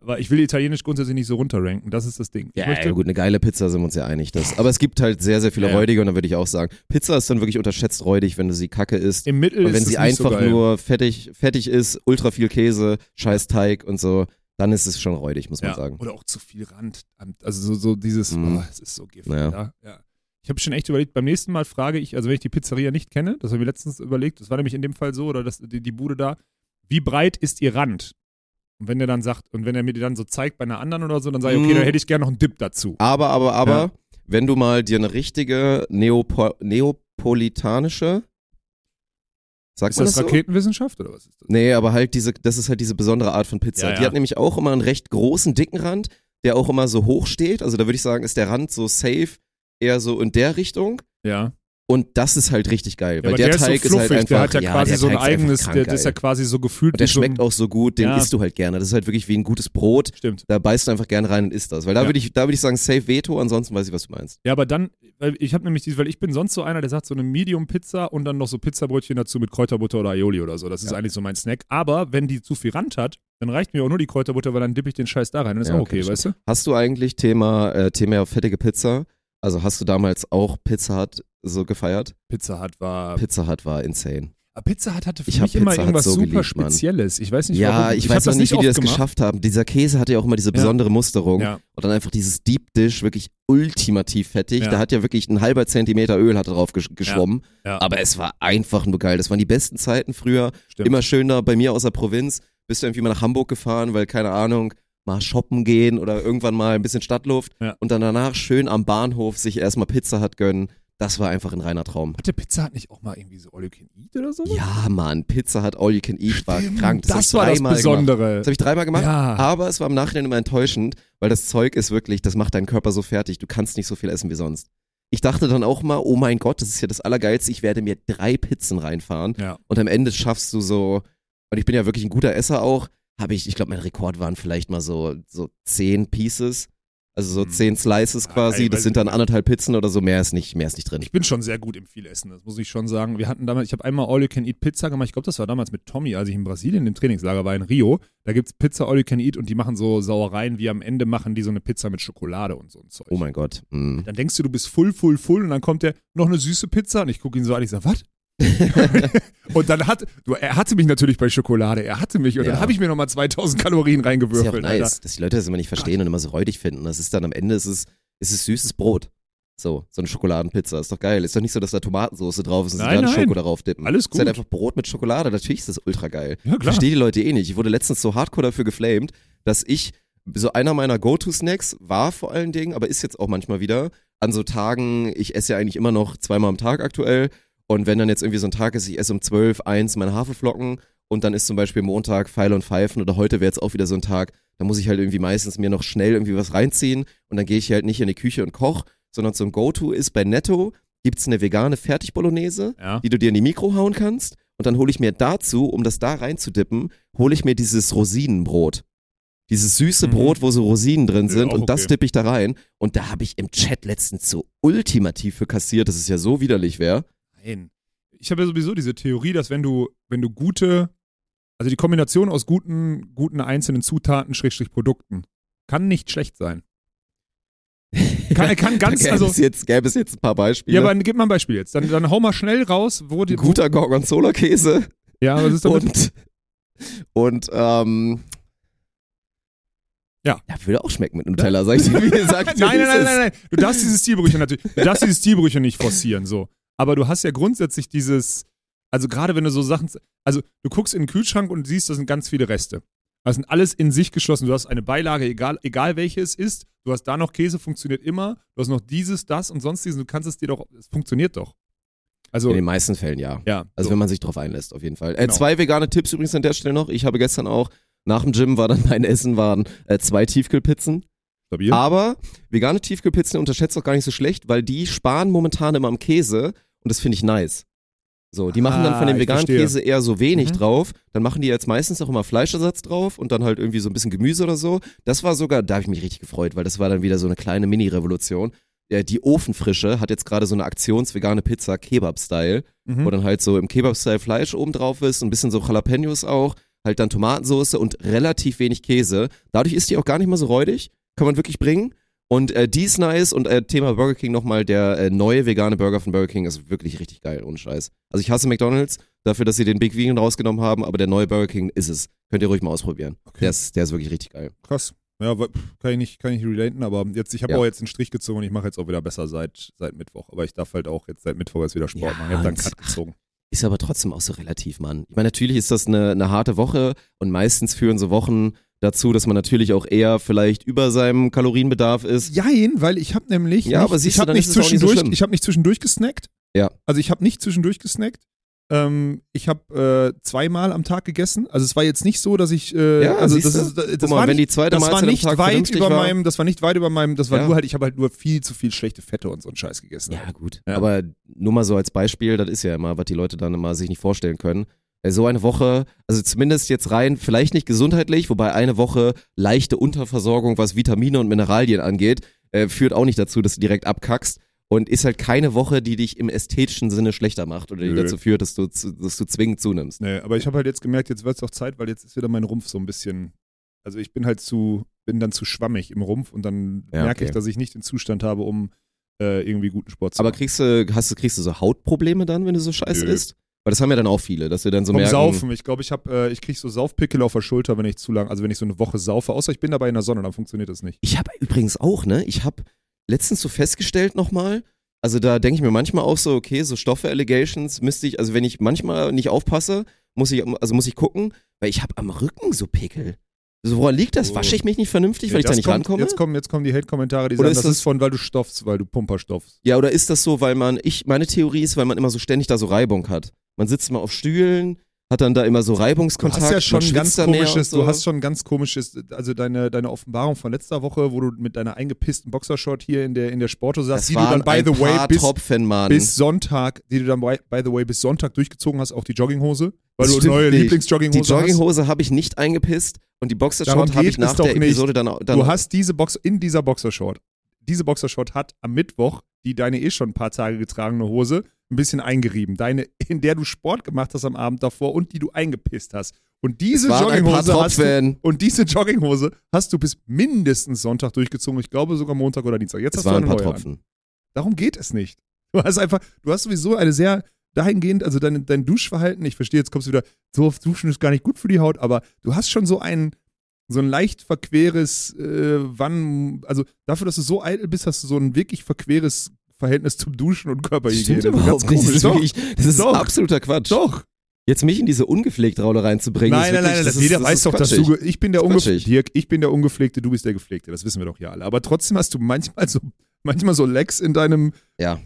Aber ich will Italienisch grundsätzlich nicht so runterranken, das ist das Ding. Ja, möchte- ja, gut, eine geile Pizza sind wir uns ja einig. Das. Aber es gibt halt sehr, sehr viele Ja, räudige und dann würde ich auch sagen, Pizza ist dann wirklich unterschätzt räudig, wenn du sie kacke isst. Im Mittel Und wenn ist sie so einfach geil. nur fettig, fettig ist, ultra viel Käse, scheiß Teig und so, dann ist es schon räudig, muss man ja, sagen. Oder auch zu viel Rand. Also so, so dieses, Mhm. oh, es ist so giftig. Ja. Ja. Ich habe schon echt überlegt, beim nächsten Mal frage ich, also wenn ich die Pizzeria nicht kenne, das habe ich letztens überlegt, das war nämlich in dem Fall so, oder das, die, die Bude da, wie breit ist ihr Rand? Und wenn der dann sagt, und wenn er mir die dann so zeigt bei einer anderen oder so, dann sage ich, okay, Mhm. da hätte ich gerne noch einen Dip dazu. Aber, aber, aber, Ja. wenn du mal dir eine richtige Neopo neopolitanische, Sagt Ist das das so? Raketenwissenschaft oder was ist das? Nee, aber halt diese, das ist halt diese besondere Art von Pizza. Ja, Die ja. hat nämlich auch immer einen recht großen, dicken Rand, der auch immer so hoch steht. Also da würde ich sagen, ist der Rand so safe, eher so in der Richtung. Ja. Und das ist halt richtig geil, Ja, weil der, der, Teig ist so ist halt einfach, der hat ja, quasi der so ein eigenes, krank der, das ist ja quasi so gefühlt Und der wie so schmeckt auch so gut, den Ja. isst du halt gerne. Das ist halt wirklich wie ein gutes Brot. Stimmt. Da beißt du einfach gerne rein und isst das. Weil da Ja. würde ich, da würde ich sagen, safe Veto, ansonsten weiß ich, was du meinst. Ja, aber dann, weil ich habe nämlich dieses, weil ich bin sonst so einer, der sagt so eine Medium-Pizza und dann noch so Pizzabrötchen dazu mit Kräuterbutter oder Aioli oder so. Das ist Ja. eigentlich so mein Snack. Aber wenn die zu viel Rand hat, dann reicht mir auch nur die Kräuterbutter, weil dann dippe ich den Scheiß da rein. Dann ist Ja, auch okay, okay, weißt du? Hast du eigentlich Thema, äh, Thema fettige Pizza? Also hast du damals auch Pizza Hut so gefeiert? Pizza Hut war. Pizza Hut war insane. Aber Pizza Hut hatte für Ich mich immer Pizza Hut irgendwas so super geliebt. Spezielles. Ich weiß nicht Ja, warum. ich, hab weiß noch das nicht, wie die das gemacht. geschafft haben. Dieser Käse hatte ja auch immer diese besondere Musterung. Ja. Und dann einfach dieses Deep Dish, wirklich ultimativ fettig. Ja. Da hat ja wirklich ein halber Zentimeter Öl hatte drauf gesch geschwommen. Ja. Aber es war einfach nur geil. Das waren die besten Zeiten früher. Stimmt. Immer schön da bei mir aus der Provinz. Bist du irgendwie mal nach Hamburg gefahren, weil, keine Ahnung, mal shoppen gehen oder irgendwann mal ein bisschen Stadtluft. Ja. Und dann danach schön am Bahnhof sich erstmal Pizza hat gönnen. Das war einfach ein reiner Traum. Hatte Pizza Hut nicht auch mal irgendwie so All You Can Eat oder so? Ja, Mann, Pizza hat All You Can Eat, war Stimmt, krank. Das, hab war das dreimal Gemacht. Besondere. Das habe ich dreimal gemacht, Ja. aber es war im Nachhinein immer enttäuschend, weil das Zeug ist wirklich, das macht deinen Körper so fertig, du kannst nicht so viel essen wie sonst. Ich dachte dann auch mal, oh mein Gott, das ist ja das Allergeilste, ich werde mir drei Pizzen reinfahren Ja. und am Ende schaffst du so, und ich bin ja wirklich ein guter Esser auch, habe ich, ich glaube, mein Rekord waren vielleicht mal so, so zehn Pieces, also so Hm. zehn Slices Ja, quasi, ey, das sind dann anderthalb Pizzen oder so, mehr ist nicht, mehr ist nicht drin. Ich bin schon sehr gut im Vielessen, das muss ich schon sagen. Wir hatten damals, ich habe einmal All You Can Eat Pizza gemacht. Ich glaube, das war damals mit Tommy, als ich in Brasilien im Trainingslager war in Rio. Da gibt's Pizza All You Can Eat und die machen so Sauereien, wie am Ende machen die so eine Pizza mit Schokolade und so ein Zeug. Oh mein Gott. Mm. Dann denkst du, du bist full, full, full und dann kommt der noch eine süße Pizza und ich gucke ihn so an, ich sage, was? [LAUGHS] und dann hat, du, er hatte mich natürlich bei Schokolade, er hatte mich und Ja. dann habe ich mir nochmal 2000 Kalorien Das ist ja reingewürfelt. nice, Alter. dass die Leute das immer nicht verstehen und immer so räudig finden. Das ist dann am Ende, ist es, ist es süßes Brot. So, so eine Schokoladenpizza. Ist doch geil. Ist doch nicht so, dass da Tomatensauce drauf ist und sie Nein, dann nein. Schoko darauf dippen. Alles Ist halt gut. einfach Brot mit Schokolade. Natürlich ist das ultra geil. Ja. Verstehe die Leute eh nicht. Ich wurde letztens so hardcore dafür geflamed, dass ich, so einer meiner Go-To-Snacks war vor allen Dingen, aber ist jetzt auch manchmal wieder, an so Tagen, ich esse ja eigentlich immer noch zweimal am Tag aktuell. Und wenn dann jetzt irgendwie so ein Tag ist, ich esse um 12, 1 meine Haferflocken und dann ist zum Beispiel Montag Pfeil und Pfeifen oder heute wäre jetzt auch wieder so ein Tag, da muss ich halt irgendwie meistens mir noch schnell irgendwie was reinziehen und dann gehe ich halt nicht in die Küche und koch, sondern so ein Go-To ist bei Netto gibt's eine vegane Fertig-Bolognese, Ja. die du dir in die Mikro hauen kannst und dann hole ich mir dazu, um das da reinzudippen, hole ich mir dieses Rosinenbrot. Dieses süße Mhm. Brot, wo so Rosinen drin Ja, sind auch und das okay. dippe ich da rein und da habe ich im Chat letztens so ultimativ für kassiert, dass es ja so widerlich wäre. Nein. Ich habe ja sowieso diese Theorie, dass wenn du, wenn du gute, also die Kombination aus guten, guten einzelnen Zutaten, Schrägstrich Produkten, kann nicht schlecht sein. Kann, kann [LAUGHS] ganz, gäbe, also, es jetzt, gäbe es jetzt ein paar Beispiele. ja, aber gib mal ein Beispiel jetzt. Dann, dann hau mal schnell raus, wo die, Guter Gorgonzola-Käse ja, was ist damit? und, und ähm, Ja. Ja, würde auch schmecken mit Nutella, sag ich dir, wie gesagt. [LAUGHS] nein, nein, nein, nein, nein. Du darfst diese Stilbrüche natürlich, du darfst diese Stilbrüche nicht forcieren, so. Aber du hast ja grundsätzlich dieses, also gerade wenn du so Sachen, also du guckst in den Kühlschrank und siehst, da sind ganz viele Reste. Das sind alles in sich geschlossen. Du hast eine Beilage, egal, egal welche es ist. Du hast da noch Käse, funktioniert immer. Du hast noch dieses, das und sonstiges. Du kannst es dir doch, es funktioniert doch. Also, In den meisten Fällen ja. ja. Also so. wenn man sich drauf einlässt, auf jeden Fall. Äh, Genau. Zwei vegane Tipps übrigens an der Stelle noch. Ich habe gestern auch, nach dem Gym war dann mein Essen, waren äh, zwei Tiefkühlpizzen. Stabil. Aber vegane Tiefkühlpizzen unterschätzt auch gar nicht so schlecht, weil die sparen momentan immer am Käse und das finde ich nice. So, die machen dann Ah, von dem ich veganen verstehe. Käse eher so wenig Mhm. drauf. Dann machen die jetzt meistens auch immer Fleischersatz drauf und dann halt irgendwie so ein bisschen Gemüse oder so. Das war sogar, da habe ich mich richtig gefreut, weil das war dann wieder so eine kleine Mini-Revolution. Ja, die Ofenfrische hat jetzt gerade so eine aktionsvegane Pizza, Kebab-Style, Mhm. wo dann halt so im Kebab-Style Fleisch oben drauf ist, ein bisschen so Jalapenos auch, halt dann Tomatensauce und relativ wenig Käse. Dadurch ist die auch gar nicht mal so räudig, kann man wirklich bringen. Und äh, die ist nice und äh, Thema Burger King nochmal, der äh, neue vegane Burger von Burger King ist wirklich richtig geil, ohne Scheiß. Also ich hasse McDonalds dafür, dass sie den Big Vegan rausgenommen haben, aber der neue Burger King ist es. Könnt ihr ruhig mal ausprobieren. Okay. Der, ist, der ist wirklich richtig geil. Krass. Ja, kann ich nicht, kann ich relaten, aber jetzt, ich habe Ja. auch jetzt einen Strich gezogen und ich mache jetzt auch wieder besser seit, seit Mittwoch. Aber ich darf halt auch jetzt seit Mittwoch jetzt wieder Sport Ja, machen. Ich habe dann Cut gezogen. Ist aber trotzdem auch so relativ, Mann. Ich meine, natürlich ist das eine, eine harte Woche und meistens führen so Wochen dazu, dass man natürlich auch eher vielleicht über seinem Kalorienbedarf ist. Jein, weil ich habe nämlich Ja, nicht, aber siehst ich habe nicht auch nicht so zwischendurch, ich habe nicht zwischendurch gesnackt. Ja. Also ich habe nicht zwischendurch gesnackt. Ähm, ich habe äh, zweimal am Tag gegessen. Also es war jetzt nicht so, dass ich äh, Ja, also das, ist, das, Guck mal, war wenn nicht, die zweite das Mahlzeit war nicht Tag weit über war. meinem, das war nicht weit über meinem, das war Ja. nur halt, ich habe halt nur viel zu viel schlechte Fette und so einen Scheiß gegessen. Ja, gut. Ja. Aber nur mal so als Beispiel, das ist ja immer, was die Leute dann immer sich nicht vorstellen können. Äh, So eine Woche, also zumindest jetzt rein, vielleicht nicht gesundheitlich, wobei eine Woche leichte Unterversorgung, was Vitamine und Mineralien angeht, äh, führt auch nicht dazu, dass du direkt abkackst. Und ist halt keine Woche, die dich im ästhetischen Sinne schlechter macht oder die Nö. dazu führt, dass du, dass du zwingend zunimmst. Nee, aber ich habe halt jetzt gemerkt, jetzt wird es auch Zeit, weil jetzt ist wieder mein Rumpf so ein bisschen. Also ich bin halt zu, bin dann zu schwammig im Rumpf und dann Ja, merke ich, okay. dass ich nicht den Zustand habe, um äh, irgendwie guten Sport zu Aber machen. kriegst du, hast du, kriegst du so Hautprobleme dann, wenn du so scheiße Nö. isst? Weil das haben ja dann auch viele, dass wir dann so Vom merken. Saufen. Ich glaube, ich habe, äh, ich kriege so Saufpickel auf der Schulter, wenn ich zu lang, also wenn ich so eine Woche saufe. Außer ich bin dabei in der Sonne, dann funktioniert das nicht. Ich habe übrigens auch, ne? Ich habe letztens so festgestellt nochmal, also da denke ich mir manchmal auch so, okay, so Stoffe-Allegations müsste ich, also wenn ich manchmal nicht aufpasse, muss ich, also muss ich gucken, weil ich habe am Rücken so Pickel. So, woran liegt das? Oh. Wasche ich mich nicht vernünftig, weil ich da nicht kommt, rankomme? Jetzt kommen, jetzt kommen die Hate-Kommentare, die Oder sagen, ist das, das- ist von, weil du stoffst, weil du Pumper stoffst. Ja, oder ist das so, weil man, ich, meine Theorie ist, weil man immer so ständig da so Reibung hat. Man sitzt mal auf Stühlen, hat dann da immer so Du Reibungskontakt. hast ja schon ein ganz komisches, so. du hast schon ein ganz komisches, also deine, deine Offenbarung von letzter Woche, wo du mit deiner eingepissten Boxershort hier in der, in der Sporthose saßt, die du dann, by the way, bis, Tropfen, bis Sonntag, die du dann, by, by the way, bis Sonntag durchgezogen hast, auch die Jogginghose, weil Das du neue nicht. Lieblingsjogginghose die Jogginghose habe ich nicht eingepisst und die Boxershort habe ich nach der nicht. Episode dann, auch- hast. dann Du hast diese Box, in dieser Boxershort, diese Boxershort hat am Mittwoch die deine eh schon ein paar Tage getragene Hose ein bisschen eingerieben. Deine, in der du Sport gemacht hast am Abend davor und die du eingepisst hast. Und diese Jogginghose hast du, Tropfen. und diese Jogginghose hast du bis mindestens Sonntag durchgezogen. Ich glaube sogar Montag oder Dienstag. Jetzt es hast du eine ein paar neue an. Tropfen. Darum geht es nicht. Du hast einfach, du hast sowieso eine sehr dahingehend, also dein, dein Duschverhalten, ich verstehe, jetzt kommst du wieder, so oft duschen ist gar nicht gut für die Haut, aber du hast schon so ein, so ein leicht verqueres, äh, wann, also dafür, dass du so eitel bist, hast du so ein wirklich verqueres Verhältnis zum Duschen und Körperhygiene. Stimmt Das ist überhaupt nicht. Das ist, Doch, wirklich, das ist Doch. absoluter Quatsch. doch. Jetzt mich in diese ungepflegte Rolle reinzubringen. Nein, ist nein, wirklich, nein, das das ist, jeder das weiß doch, dass du, ich bin der Das Ungepflegte. Dirk, ich bin der Ungepflegte, du bist der Gepflegte, das wissen wir doch hier alle. Aber trotzdem hast du manchmal so, manchmal so Lecks in deinem, Ja.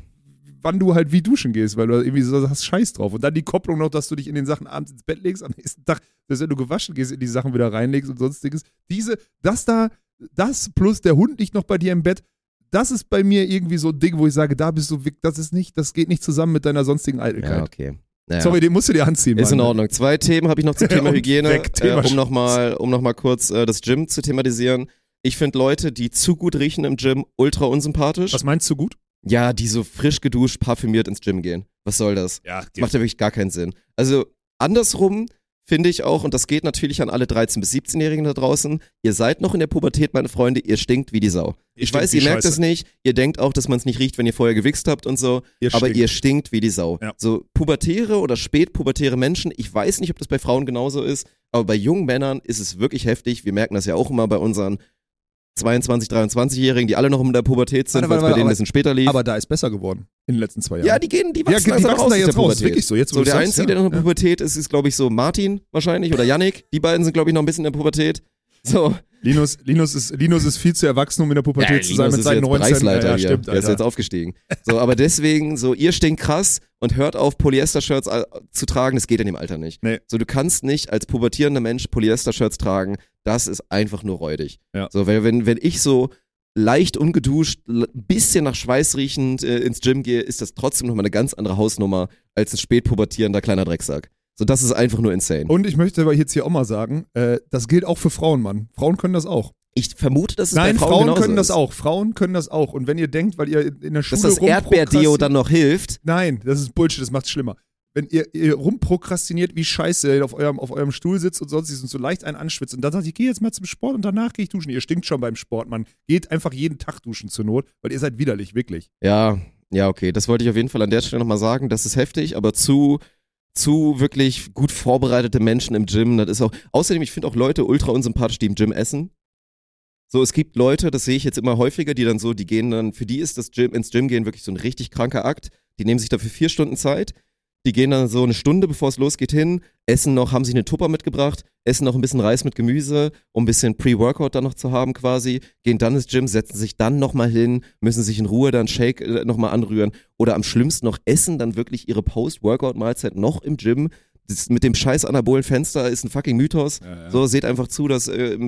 Wann du halt wie duschen gehst, weil du irgendwie so hast Scheiß drauf. Und dann die Kopplung noch, dass du dich in den Sachen abends ins Bett legst, am nächsten Tag, dass wenn du gewaschen gehst, in die Sachen wieder reinlegst und sonstiges. Diese, das da, das plus der Hund liegt noch bei dir im Bett, das ist bei mir irgendwie so ein Ding, wo ich sage, da bist du, das ist nicht, das geht nicht zusammen mit deiner sonstigen Ja, Eitelkeit. okay. Naja. Sorry, den musst du dir anziehen. Ist in Mann. Ordnung. Zwei Themen habe ich noch zum [LAUGHS] Thema Hygiene, weg, Thema äh, um nochmal um noch mal kurz äh, das Gym zu thematisieren. Ich finde Leute, die zu gut riechen im Gym, ultra unsympathisch. Was meinst du gut? Ja, die so frisch geduscht, parfümiert ins Gym gehen. Was soll das? Ja, Das macht ja wirklich gar keinen Sinn. Also andersrum finde ich auch, und das geht natürlich an alle 13- bis 17-Jährigen da draußen, ihr seid noch in der Pubertät, meine Freunde, ihr stinkt wie die Sau. Ihr ich weiß, ihr merkt es nicht, ihr denkt auch, dass man es nicht riecht, wenn ihr vorher gewichst habt und so, Ihr aber stinkt. ihr stinkt wie die Sau. Ja. So pubertäre oder spätpubertäre Menschen, ich weiß nicht, ob das bei Frauen genauso ist, aber bei jungen Männern ist es wirklich heftig. Wir merken das ja auch immer bei unseren 22, 23-Jährigen, die alle noch in der Pubertät sind, weil es bei denen ein bisschen später lief. Aber da ist besser geworden in den letzten zwei Jahren. ja, die gehen, die Ja, wachsen die langsam wachsen da jetzt raus. Pubertät. Wirklich so. Jetzt, So, der sagst, Einzige, ja. der noch in der Ja. Pubertät ist, ist, glaube ich, so Martin wahrscheinlich oder Yannick. Die beiden sind, glaube ich, noch ein bisschen in der Pubertät. So. Linus, Linus, ist, Linus ist viel zu erwachsen, um in der Pubertät zu sein Linus mit ist seinen jetzt 19. Bereichsleiter ja, hier. stimmt, der ist jetzt aufgestiegen. So, aber deswegen, so, ihr stinkt krass und hört auf, Polyester-Shirts äh, zu tragen. Das geht in dem Alter nicht. Nee. So, du kannst nicht als pubertierender Mensch Polyester-Shirts tragen. Das ist einfach nur räudig. Ja. So, weil wenn, wenn ich so leicht ungeduscht, ein bisschen nach Schweiß riechend äh, ins Gym gehe, ist das trotzdem nochmal eine ganz andere Hausnummer als ein spätpubertierender kleiner Drecksack. So, das ist einfach nur insane. Und ich möchte aber jetzt hier auch mal sagen, äh, das gilt auch für Frauen, Mann. Frauen können das auch. ich vermute, dass es Nein, bei Frauen, Frauen können das ist. auch. Frauen können das auch. Und wenn ihr denkt, weil ihr in der Schule Dass das Erdbeerdeo dann noch hilft. Nein, das ist Bullshit, das macht's schlimmer. Wenn ihr, ihr rumprokrastiniert wie Scheiße ihr auf eurem, auf eurem Stuhl sitzt und sonstiges und so leicht einen anschwitzt und dann sagt, ich gehe jetzt mal zum Sport und danach gehe ich duschen. Ihr stinkt schon beim Sport, Mann. Geht einfach jeden Tag duschen zur Not, weil ihr seid widerlich, wirklich. Ja, ja, okay. Das wollte ich auf jeden Fall an der Stelle nochmal sagen. Das ist heftig, aber zu, zu wirklich gut vorbereitete Menschen im Gym, das ist auch. Außerdem, ich finde auch Leute ultra unsympathisch, die im Gym essen. So, es gibt Leute, das sehe ich jetzt immer häufiger, die dann so, die gehen dann, für die ist das Gym, ins Gym gehen wirklich so ein richtig kranker Akt. Die nehmen sich dafür vier Stunden Zeit. Die gehen dann so eine Stunde, bevor es losgeht, hin, essen noch, haben sich eine Tupper mitgebracht, essen noch ein bisschen Reis mit Gemüse, um ein bisschen Pre-Workout dann noch zu haben quasi, gehen dann ins Gym, setzen sich dann nochmal hin, müssen sich in Ruhe dann Shake äh, nochmal anrühren oder am schlimmsten noch essen dann wirklich ihre Post-Workout-Mahlzeit noch im Gym. Das mit dem scheiß anabolen Fenster ist ein fucking Mythos. Ja, ja. So, seht einfach zu, dass äh,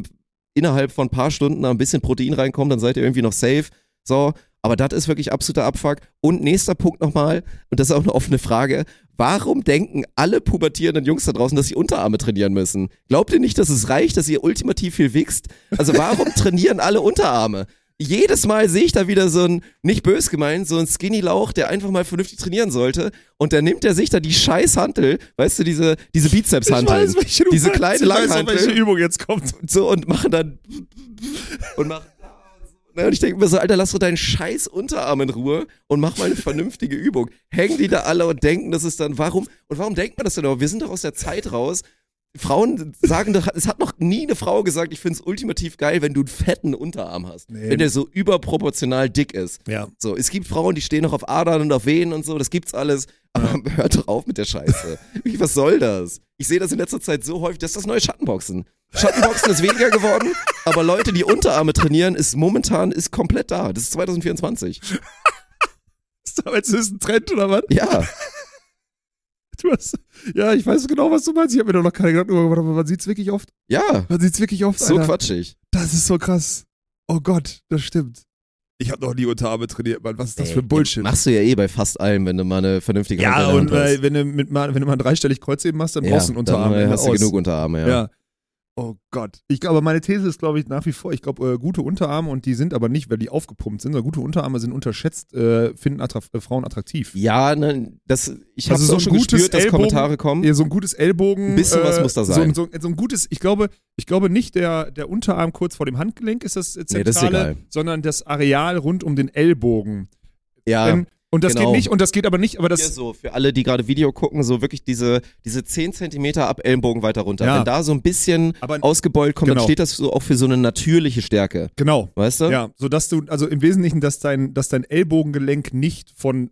innerhalb von ein paar Stunden da ein bisschen Protein reinkommt, dann seid ihr irgendwie noch safe. So, aber das ist wirklich absoluter Abfuck. Und nächster Punkt nochmal, und das ist auch eine offene Frage, warum denken alle pubertierenden Jungs da draußen, dass sie Unterarme trainieren müssen? Glaubt ihr nicht, dass es reicht, dass ihr ultimativ viel wichst? Also warum [LAUGHS] trainieren alle Unterarme? Jedes Mal sehe ich da wieder so ein, nicht bös gemeint, so ein Skinny-Lauch, der einfach mal vernünftig trainieren sollte. Und dann nimmt er sich da die scheiß Hantel, weißt du, diese, diese du Diese kleine Ich weiß Langhantel. welche Übung jetzt kommt. so und machen dann [LAUGHS] und machen Ne, und ich denke mir so, Alter, lass doch deinen scheiß Unterarm in Ruhe und mach mal eine vernünftige [LAUGHS] Übung. Hängen die da alle und denken, das ist dann, warum, und warum denkt man das denn aber? Wir sind doch aus der Zeit raus. Frauen sagen doch, es hat noch nie eine Frau gesagt, ich find's ultimativ geil, wenn du einen fetten Unterarm hast. Nee. Wenn der so überproportional dick ist. Ja. So, es gibt Frauen, die stehen noch auf Adern und auf Venen und so, das gibt's alles. Aber [LAUGHS] hört doch auf mit der Scheiße. Was soll das? Ich sehe das in letzter Zeit so häufig, das ist das neue Schattenboxen. Schattenboxen ist weniger geworden, aber Leute, die Unterarme trainieren, ist momentan ist komplett da. Das ist 2024. [LAUGHS] Jetzt ist ein Trend oder was? Ja, [LAUGHS] Du hast, ja, ich weiß genau, was du meinst. Ich habe mir doch noch keine Gedanken darüber gemacht, aber man sieht's wirklich oft. ja, Man sieht's wirklich oft. so Alter. quatschig. Das ist so krass. Oh Gott, das stimmt. Ich habe noch nie Unterarme trainiert, Mann. Was ist das Ey, für Bullshit? Machst du ja eh bei fast allem, wenn du mal eine vernünftige Ja, Hand in und äh, wenn du, mit mal, wenn du mal dreistellig Kreuzheben machst, dann ja, brauchst du einen Unterarm. Dann äh, Ende hast du aus. genug Unterarme, ja. Ja. Oh Gott. Ich glaube, meine These ist, glaube ich, nach wie vor, ich glaube, äh, gute Unterarme, und die sind aber nicht, weil die aufgepumpt sind, sondern gute Unterarme sind unterschätzt, äh, finden attra äh, Frauen attraktiv. Ja, ne, das, ich habe Also so auch schon gutes gespürt, dass Ellbogen- Kommentare kommen. Ja, so ein gutes Ellbogen. Ein bisschen was muss da sein. So, so, so ein gutes, ich glaube, ich glaube nicht der, der Unterarm kurz vor dem Handgelenk ist das äh, Nee, das ist Zentrale, sondern das Areal rund um den Ellbogen. Ja, Wenn, und das genau. geht nicht, und das geht aber nicht, aber Hier das, so, für alle, die gerade Video gucken, so wirklich diese, diese 10 Zentimeter ab Ellenbogen weiter runter. Ja. Wenn da so ein bisschen aber ausgebeult kommt, Genau. dann steht das so auch für so eine natürliche Stärke. genau. Weißt du? Ja, sodass du, also im Wesentlichen, dass dein, dass dein Ellbogengelenk nicht von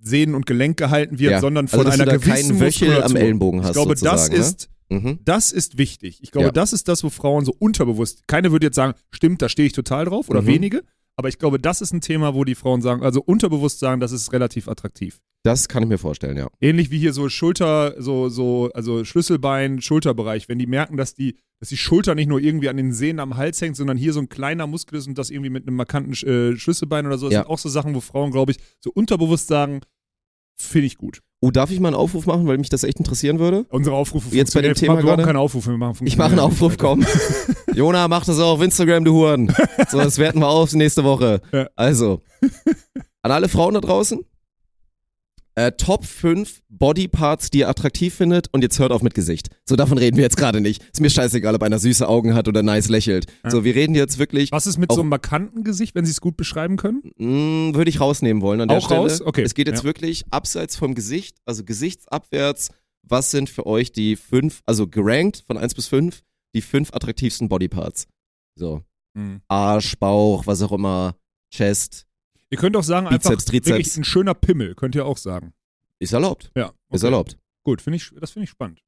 Sehnen und Gelenk gehalten wird, Ja. sondern Also, von dass einer du da gewissen Wöchel am. Ellenbogen hast, Ich glaube, das ne? ist, Mhm. das ist wichtig. Ich glaube, Ja. das ist das, wo Frauen so unterbewusst, keine würde jetzt sagen, stimmt, da stehe ich total drauf oder Mhm. wenige, aber ich glaube, das ist ein Thema, wo die Frauen sagen, also unterbewusst sagen, das ist relativ attraktiv. Das kann ich mir vorstellen, ja. Ähnlich wie hier so Schulter, so, so, also Schlüsselbein, Schulterbereich, wenn die merken, dass die, dass die Schulter nicht nur irgendwie an den Sehnen am Hals hängt, sondern hier so ein kleiner Muskel ist und das irgendwie mit einem markanten äh, Schlüsselbein oder so, das Ja. sind auch so Sachen, wo Frauen, glaube ich, so unterbewusst sagen, finde ich gut. Oh, darf ich mal einen Aufruf machen, weil mich das echt interessieren würde? Unsere Aufrufe Jetzt bei dem. Thema wir gerade? keine Aufrufe, wir machen Ich mache einen Aufruf, komm. [LAUGHS] Jona, mach das auch auf Instagram, du Huren. So, das werten wir auf nächste Woche. Ja. Also, an alle Frauen da draußen. Äh, Top 5 Bodyparts, die ihr attraktiv findet und jetzt hört auf mit Gesicht. So, davon reden wir jetzt gerade nicht. Ist mir scheißegal, ob einer süße Augen hat oder nice lächelt. Ja. So, wir reden jetzt wirklich, Was ist mit so einem markanten Gesicht, wenn Sie es gut beschreiben können? mh, würde ich rausnehmen wollen an der Auch Stelle. raus? Okay. Es geht jetzt Ja. wirklich abseits vom Gesicht, also gesichtsabwärts. Was sind für euch die fünf, also gerankt von 1 bis 5, die fünf attraktivsten Bodyparts? So. Arsch, Bauch, was auch immer, Chest, Ihr könnt auch sagen, einfach Bizeps, Trizeps. wirklich ein schöner Pimmel, könnt ihr auch sagen. ist erlaubt. Ja. Ist okay. erlaubt. Gut, finde ich, das finde ich spannend.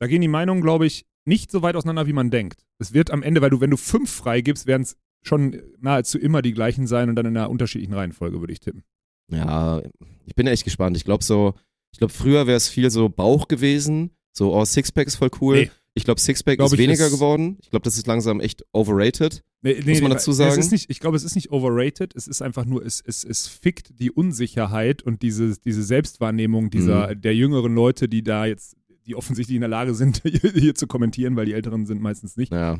Da gehen die Meinungen, glaube ich, nicht so weit auseinander, wie man denkt. Es wird am Ende, weil du, wenn du fünf freigibst, werden es schon nahezu immer die gleichen sein und dann in einer unterschiedlichen Reihenfolge, würde ich tippen. Ja, ich bin echt gespannt. Ich glaube so, ich glaube früher wäre es viel so Bauch gewesen, so oh Sixpack ist voll cool. Nee. Ich glaube Sixpack Glaub ist weniger ist- geworden. Ich glaube, das ist langsam echt overrated. Nee, nee, Muss man dazu sagen? Nicht, ich glaube, es ist nicht overrated, es ist einfach nur, es, es, es fickt die Unsicherheit und diese, diese Selbstwahrnehmung dieser, Mhm. der jüngeren Leute, die da jetzt, die offensichtlich in der Lage sind, [LAUGHS] hier, zu kommentieren, weil die Älteren sind meistens nicht. Ja.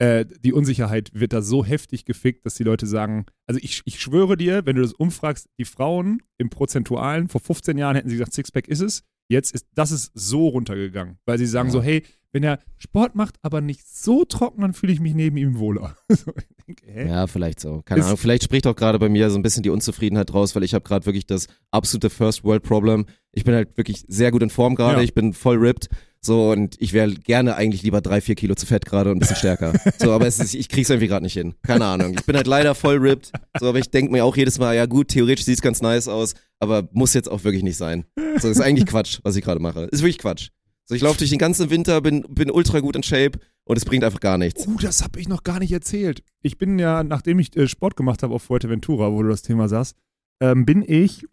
äh, die Unsicherheit wird da so heftig gefickt, dass die Leute sagen, also ich, ich schwöre dir, wenn du das umfragst, die Frauen im Prozentualen, vor 15 Jahren hätten sie gesagt, Sixpack ist es, jetzt ist, das ist so runtergegangen, weil sie sagen Ja. so, hey, wenn er Sport macht, aber nicht so trocken, dann fühle ich mich neben ihm wohler. [LAUGHS] So, denke? Ja, vielleicht so. Keine Ahnung. Vielleicht spricht auch gerade bei mir so ein bisschen die Unzufriedenheit raus, weil ich habe gerade wirklich das absolute First World Problem. Ich bin halt wirklich sehr gut in Form gerade. Ja. Ich bin voll ripped. So, und ich wäre gerne eigentlich lieber drei, vier Kilo zu fett gerade und ein bisschen stärker. [LAUGHS] So, aber es ist, ich krieg's irgendwie gerade nicht hin. Keine Ahnung. Ich bin halt leider voll ripped. So, aber ich denke mir auch jedes Mal, ja gut, theoretisch sieht's ganz nice aus, aber muss jetzt auch wirklich nicht sein. So, ist eigentlich Quatsch, was ich gerade mache. Ist wirklich Quatsch. So, ich laufe durch den ganzen Winter, bin, bin ultra gut in Shape und es bringt einfach gar nichts. Oh, das habe ich noch gar nicht erzählt. Ich bin ja, nachdem ich äh, Sport gemacht habe auf Fuerteventura, wo du das Thema sagst, ähm, bin ich,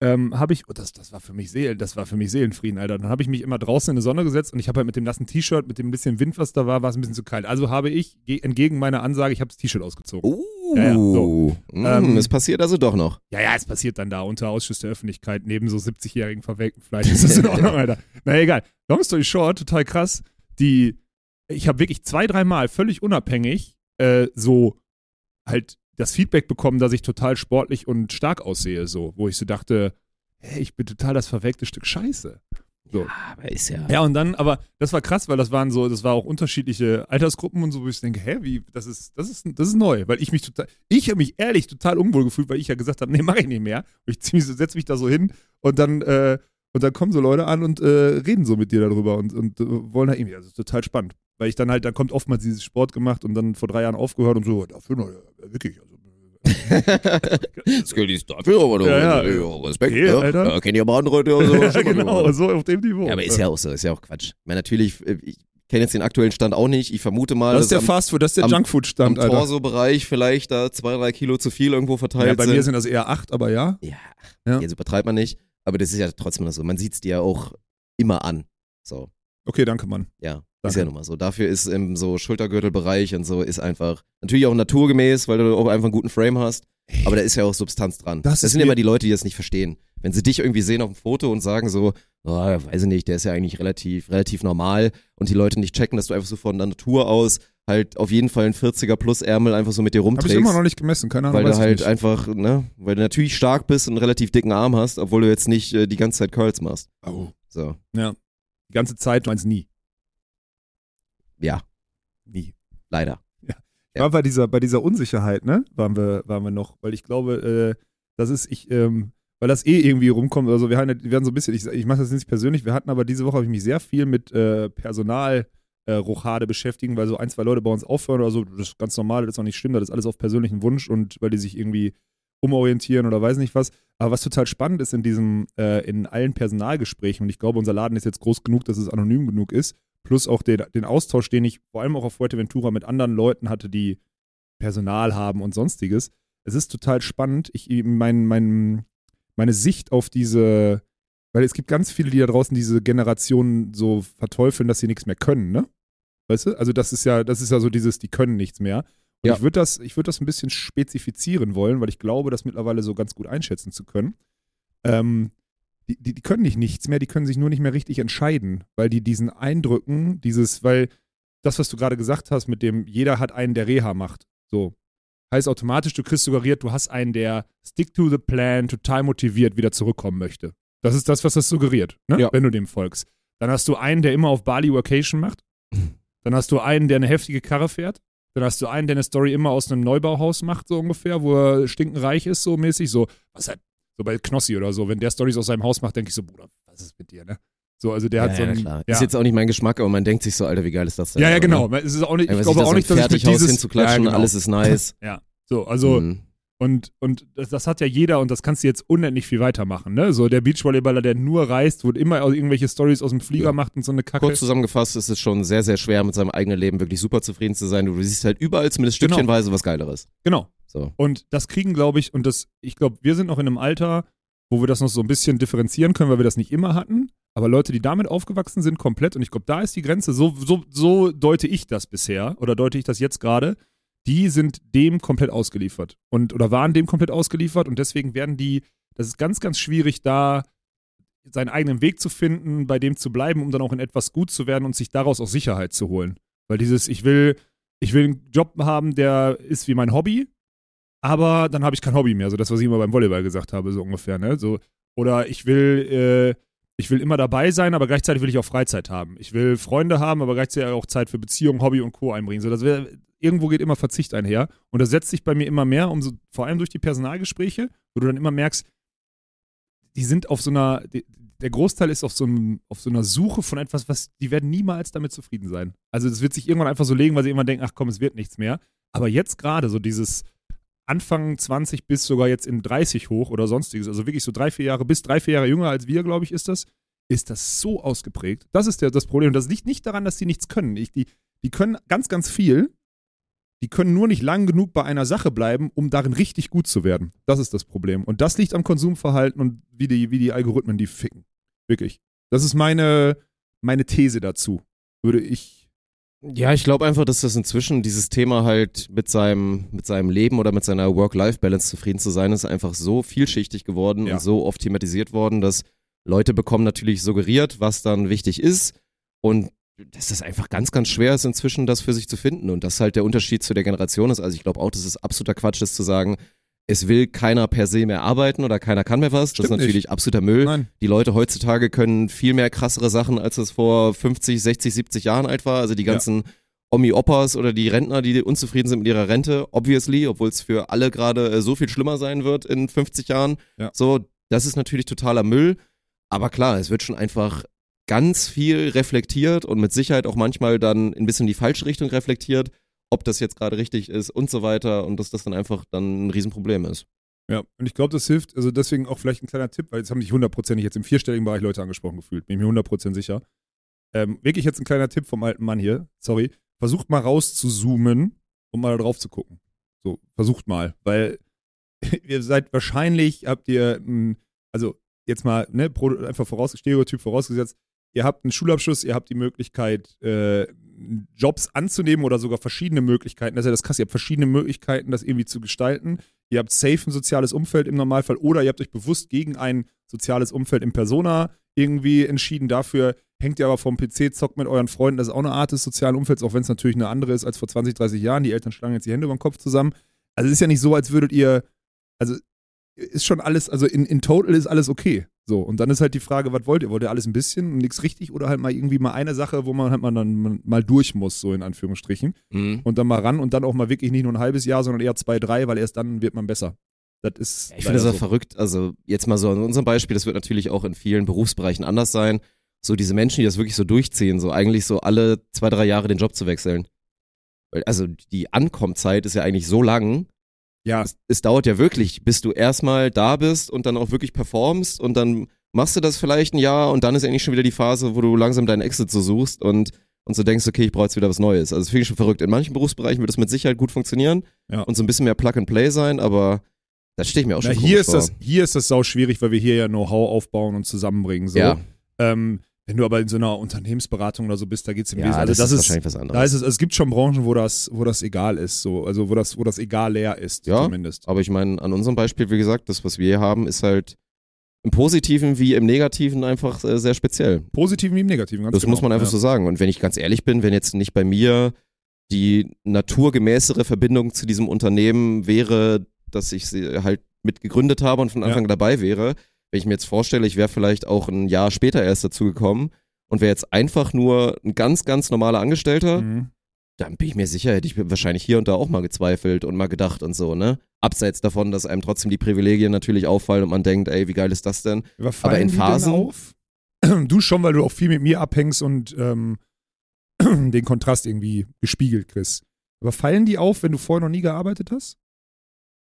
ähm, habe ich, oh, das, das war für mich Seelen, das war für mich Seelenfrieden, Alter. Dann habe ich mich immer draußen in die Sonne gesetzt und ich habe halt mit dem nassen T-Shirt, mit dem bisschen Wind, was da war, war es ein bisschen zu kalt. Also habe ich ge- entgegen meiner Ansage, ich habe das T-Shirt ausgezogen. Uh, Ja, ja, so. mm, Ähm, es passiert also doch noch. Ja, ja, es passiert dann da unter Ausschuss der Öffentlichkeit neben so 70-jährigen verwelkten Fleisch. Ist das in Ordnung, Alter? [LAUGHS] Na egal. Long story short, total krass. Die, ich habe wirklich zwei, dreimal völlig unabhängig äh, so halt das Feedback bekommen, dass ich total sportlich und stark aussehe, so, wo ich so dachte, hey, ich bin total das verwelkte Stück Scheiße. So. Aber ist ja. Ja, und dann, aber das war krass, weil das waren so, das war auch unterschiedliche Altersgruppen und so, wo ich denke, hä, wie, das ist, das ist, das ist neu, weil ich mich total, ich habe mich ehrlich total unwohl gefühlt, weil ich ja gesagt habe, nee, mach ich nicht mehr. Und ich zieh mich so, setz mich da so hin und dann, äh, und dann kommen so Leute an und äh, reden so mit dir darüber und, und äh, wollen da irgendwie, also total spannend. Weil ich dann halt, dann kommt oftmals dieses Sport gemacht und dann vor drei Jahren aufgehört und so, dafür noch, ja, wirklich, also, das gilt nicht dafür, aber Ja, ja. ja, Respekt, Okay, ne? Alter. Ja, kennt ihr aber andere, die so ja, genau, so auf dem Niveau. Ja, aber ist ja auch so, ist ja auch Quatsch. Ich meine, natürlich, äh, ich kenne jetzt den aktuellen Stand auch nicht. Ich vermute mal, das ist der Fastfood, das ist der am Junkfood-Stand, Alter. Torso-Bereich vielleicht da zwei, drei Kilo zu viel irgendwo verteilt Ja, bei sind. mir sind das eher acht, aber ja. ja, Ja. jetzt übertreibt man nicht. Aber das ist ja trotzdem noch so. Man sieht es dir ja auch immer an. So, Okay, danke, Mann. ja. Ist Danke. ja nun mal so. Dafür ist im so Schultergürtelbereich und so ist einfach natürlich auch naturgemäß, weil du auch einfach einen guten Frame hast. Aber da ist ja auch Substanz dran. Das Das, ist sind immer die Leute, die das nicht verstehen. Wenn sie dich irgendwie sehen auf dem Foto und sagen so, oh, weiß ich nicht, der ist ja eigentlich relativ, relativ normal und die Leute nicht checken, dass du einfach so von der Natur aus halt auf jeden Fall ein 40er plus Ärmel einfach so mit dir Habe ich rumträgst. immer noch nicht gemessen, keine Ahnung. weil du ich halt nicht. einfach, ne, weil du natürlich stark bist und einen relativ dicken Arm hast, obwohl du jetzt nicht äh, die ganze Zeit Curls machst. Oh. So, Die ganze Zeit, du meinst nie. Ja, Nie. leider. Ich war bei dieser, bei dieser Unsicherheit, ne, waren wir, waren wir noch, weil ich glaube, äh, das ist, ich, ähm, weil das eh irgendwie rumkommt, also wir, haben, ja- wir werden so ein bisschen, ich, ich mache das nicht persönlich, wir hatten aber diese Woche habe ich mich sehr viel mit äh, Personal äh, Rochade beschäftigen, weil so ein, zwei Leute bei uns aufhören oder so, das ist ganz normal, das ist auch nicht schlimm, das ist alles auf persönlichen Wunsch und weil die sich irgendwie umorientieren oder weiß nicht was. Aber was total spannend ist in diesem, äh, in allen Personalgesprächen, und ich glaube, unser Laden ist jetzt groß genug, dass es anonym genug ist, plus auch den, den Austausch, den ich vor allem auch auf Fuerteventura mit anderen Leuten hatte, die Personal haben und sonstiges. Es ist total spannend. Ich, mein, mein, meine Sicht auf diese, weil es gibt ganz viele, die da draußen diese Generation so verteufeln, dass sie nichts mehr können, ne? Weißt du? Also das ist ja, das ist ja so dieses, die können nichts mehr. Und Ja. ich würde das, ich würde das ein bisschen spezifizieren wollen, weil ich glaube, das mittlerweile so ganz gut einschätzen zu können. Ähm, die, die, die können nicht nichts mehr, die können sich nur nicht mehr richtig entscheiden, weil die diesen Eindrücken, dieses, weil das, was du gerade gesagt hast, mit dem jeder hat einen, der Reha macht, so. Heißt automatisch, du kriegst suggeriert, du hast einen, der stick to the plan, total motiviert wieder zurückkommen möchte. Das ist das, was das suggeriert, ne? Ja. wenn du dem folgst. Dann hast du einen, der immer auf Bali Vacation macht. [LAUGHS] Dann hast du einen, der eine heftige Karre fährt. Dann hast du einen, der eine Story immer aus einem Neubauhaus macht, so ungefähr, wo er stinkenreich ist, so mäßig. So, was halt, so bei Knossi oder so. Wenn der Stories aus seinem Haus macht, denke ich so, Bruder, was ist mit dir, ne? So, also der hat so ja, ein. klar. Ja. Ist jetzt auch nicht mein Geschmack, aber man denkt sich so, Alter, wie geil ist das denn? ja, ja, genau. Ne? Es ist auch nicht, ich glaube auch nicht, dass ich mit dieses hinzuklatschen, ja, genau. alles ist nice. [LAUGHS] Ja, so, also Mhm. Und, und das, das hat ja jeder und das kannst du jetzt unendlich viel weitermachen. Ne? So der Beachvolleyballer, der nur reist, wo immer irgendwelche Stories aus dem Flieger Ja. macht und so eine Kacke. Kurz zusammengefasst ist es schon sehr, sehr schwer, mit seinem eigenen Leben wirklich super zufrieden zu sein. Du siehst halt überall zumindest Genau. stückchenweise was Geileres. Genau. So. Und das kriegen, glaube ich, und das, ich glaube, wir sind noch in einem Alter, wo wir das noch so ein bisschen differenzieren können, weil wir das nicht immer hatten. Aber Leute, die damit aufgewachsen sind, komplett, und ich glaube, da ist die Grenze, so, so, so deute ich das bisher oder deute ich das jetzt gerade, die sind dem komplett ausgeliefert und oder waren dem komplett ausgeliefert und deswegen werden die, das ist ganz, ganz schwierig, da seinen eigenen Weg zu finden, bei dem zu bleiben, um dann auch in etwas gut zu werden und sich daraus auch Sicherheit zu holen. Weil dieses, ich will, ich will einen Job haben, der ist wie mein Hobby, aber dann habe ich kein Hobby mehr. So das, was ich immer beim Volleyball gesagt habe, so ungefähr. Ne? So, oder ich will, äh, ich will immer dabei sein, aber gleichzeitig will ich auch Freizeit haben. Ich will Freunde haben, aber gleichzeitig auch Zeit für Beziehung, Hobby und Co. einbringen. So, das wär, irgendwo geht immer Verzicht einher. Und das setzt sich bei mir immer mehr, um so, vor allem durch die Personalgespräche, wo du dann immer merkst, die sind auf so einer, die, der Großteil ist auf so, einem, auf so einer Suche von etwas, was die werden niemals damit zufrieden sein. Also es wird sich irgendwann einfach so legen, weil sie irgendwann denken, ach komm, es wird nichts mehr. Aber jetzt gerade so dieses Anfang 20 bis sogar jetzt in 30 hoch oder sonstiges, also wirklich so drei, vier Jahre, bis drei, vier Jahre jünger als wir, glaube ich, ist das, ist das so ausgeprägt. Das ist der, das Problem. Und das liegt nicht daran, dass die nichts können. Ich, die, die können ganz, ganz viel. Die können nur nicht lang genug bei einer Sache bleiben, um darin richtig gut zu werden. Das ist das Problem. Und das liegt am Konsumverhalten und wie die, wie die Algorithmen die ficken. Wirklich. Das ist meine, meine These dazu. Würde ich. Ja, ich glaube einfach, dass das inzwischen dieses Thema halt mit seinem, mit seinem Leben oder mit seiner Work-Life-Balance zufrieden zu sein, ist einfach so vielschichtig geworden Ja. und so oft thematisiert worden, dass Leute bekommen natürlich suggeriert, was dann wichtig ist und dass das einfach ganz, ganz schwer ist inzwischen, das für sich zu finden und das halt der Unterschied zu der Generation ist. Also ich glaube auch, dass es absoluter Quatsch ist zu sagen, es will keiner per se mehr arbeiten oder keiner kann mehr was. das Stimmt ist natürlich nicht. absoluter Müll. Nein. Die Leute heutzutage können viel mehr krassere Sachen, als es vor 50, 60, 70 Jahren alt war. Also die Ja. ganzen Omi-Oppas oder die Rentner, die unzufrieden sind mit ihrer Rente, obviously, obwohl es für alle gerade äh, so viel schlimmer sein wird in 50 Jahren. Ja. So, das ist natürlich totaler Müll. Aber klar, es wird schon einfach ganz viel reflektiert und mit Sicherheit auch manchmal dann ein bisschen in die falsche Richtung reflektiert, ob das jetzt gerade richtig ist und so weiter und dass das dann einfach dann ein Riesenproblem ist. Ja, und ich glaube, das hilft, also deswegen auch vielleicht ein kleiner Tipp, weil jetzt haben sich hundertprozentig jetzt im vierstelligen Bereich Leute angesprochen gefühlt, bin ich mir hundertprozentig sicher. Ähm, wirklich jetzt ein kleiner Tipp vom alten Mann hier, sorry. Versucht mal rauszuzoomen und mal da drauf zu gucken. So, versucht mal, weil [LAUGHS] ihr seid wahrscheinlich, habt ihr, mh, also jetzt mal, ne, einfach voraus, Stereotyp vorausgesetzt, ihr habt einen Schulabschluss, ihr habt die Möglichkeit, äh, Jobs anzunehmen oder sogar verschiedene Möglichkeiten. Das ist ja das krass, ihr habt verschiedene Möglichkeiten, das irgendwie zu gestalten. Ihr habt safe ein soziales Umfeld im Normalfall oder ihr habt euch bewusst gegen ein soziales Umfeld im Persona irgendwie entschieden. Dafür hängt ihr aber vom PC, zockt mit euren Freunden. Das ist auch eine Art des sozialen Umfelds, auch wenn es natürlich eine andere ist als vor 20, 30 Jahren. Die Eltern schlagen jetzt die Hände über den Kopf zusammen. Also es ist ja nicht so, als würdet ihr, also ist schon alles, also in, in total ist alles okay. So, und dann ist halt die Frage, was wollt ihr? Wollt ihr alles ein bisschen und nichts richtig oder halt mal irgendwie mal eine Sache, wo man halt mal dann mal durch muss, so in Anführungsstrichen und dann mal ran und dann auch mal wirklich nicht nur ein halbes Jahr, sondern eher zwei, drei, weil erst dann wird man besser. Das ist. Ich finde das auch verrückt. Also jetzt mal so an unserem Beispiel, das wird natürlich auch in vielen Berufsbereichen anders sein. So diese Menschen, die das wirklich so durchziehen, so eigentlich so alle zwei, drei Jahre den Job zu wechseln. Also die Ankommzeit ist ja eigentlich so lang. Ja, Es, es dauert ja wirklich, bis du erstmal da bist und dann auch wirklich performst und dann machst du das vielleicht ein Jahr und dann ist eigentlich schon wieder die Phase, wo du langsam deinen Exit so suchst und, und so denkst, okay, ich brauche jetzt wieder was Neues. Also finde ich schon verrückt. In manchen Berufsbereichen wird das mit Sicherheit gut funktionieren Ja. und so ein bisschen mehr Plug and Play sein, aber das stehe ich mir auch Na, schon hier, ist das, hier ist das sau schwierig, weil wir hier ja Know-how aufbauen und zusammenbringen. So. Ja. Ähm, wenn du aber in so einer Unternehmensberatung oder so bist, da geht es im Ja, Wesentlichen. das, Also das ist, wahrscheinlich was da anderes. ist es, es gibt schon Branchen, wo das, wo das egal ist, so, also wo das, wo das egal leer ist, Ja. zumindest. Aber ich meine, an unserem Beispiel, wie gesagt, das, was wir hier haben, ist halt im Positiven wie im Negativen einfach äh, sehr speziell. Positiven wie im Negativen, ganz Das genau. muss man einfach ja. so sagen. Und wenn ich ganz ehrlich bin, wenn jetzt nicht bei mir die naturgemäßere Verbindung zu diesem Unternehmen wäre, dass ich sie halt mit gegründet habe und von Anfang dabei wäre, wenn ich mir jetzt vorstelle, ich wäre vielleicht auch ein Jahr später erst dazu gekommen und wäre jetzt einfach nur ein ganz, ganz normaler Angestellter, Mhm. dann bin ich mir sicher, hätte ich wahrscheinlich hier und da auch mal gezweifelt und mal gedacht und so, ne? Abseits davon, dass einem trotzdem die Privilegien natürlich auffallen und man denkt, ey, wie geil ist das denn? Aber, fallen in die Phasen-? [CLEARS THROAT] Du schon, weil du auch viel mit mir abhängst und ähm, [CLEARS THROAT] den Kontrast irgendwie gespiegelt kriegst. Aber fallen die auf, wenn du vorher noch nie gearbeitet hast?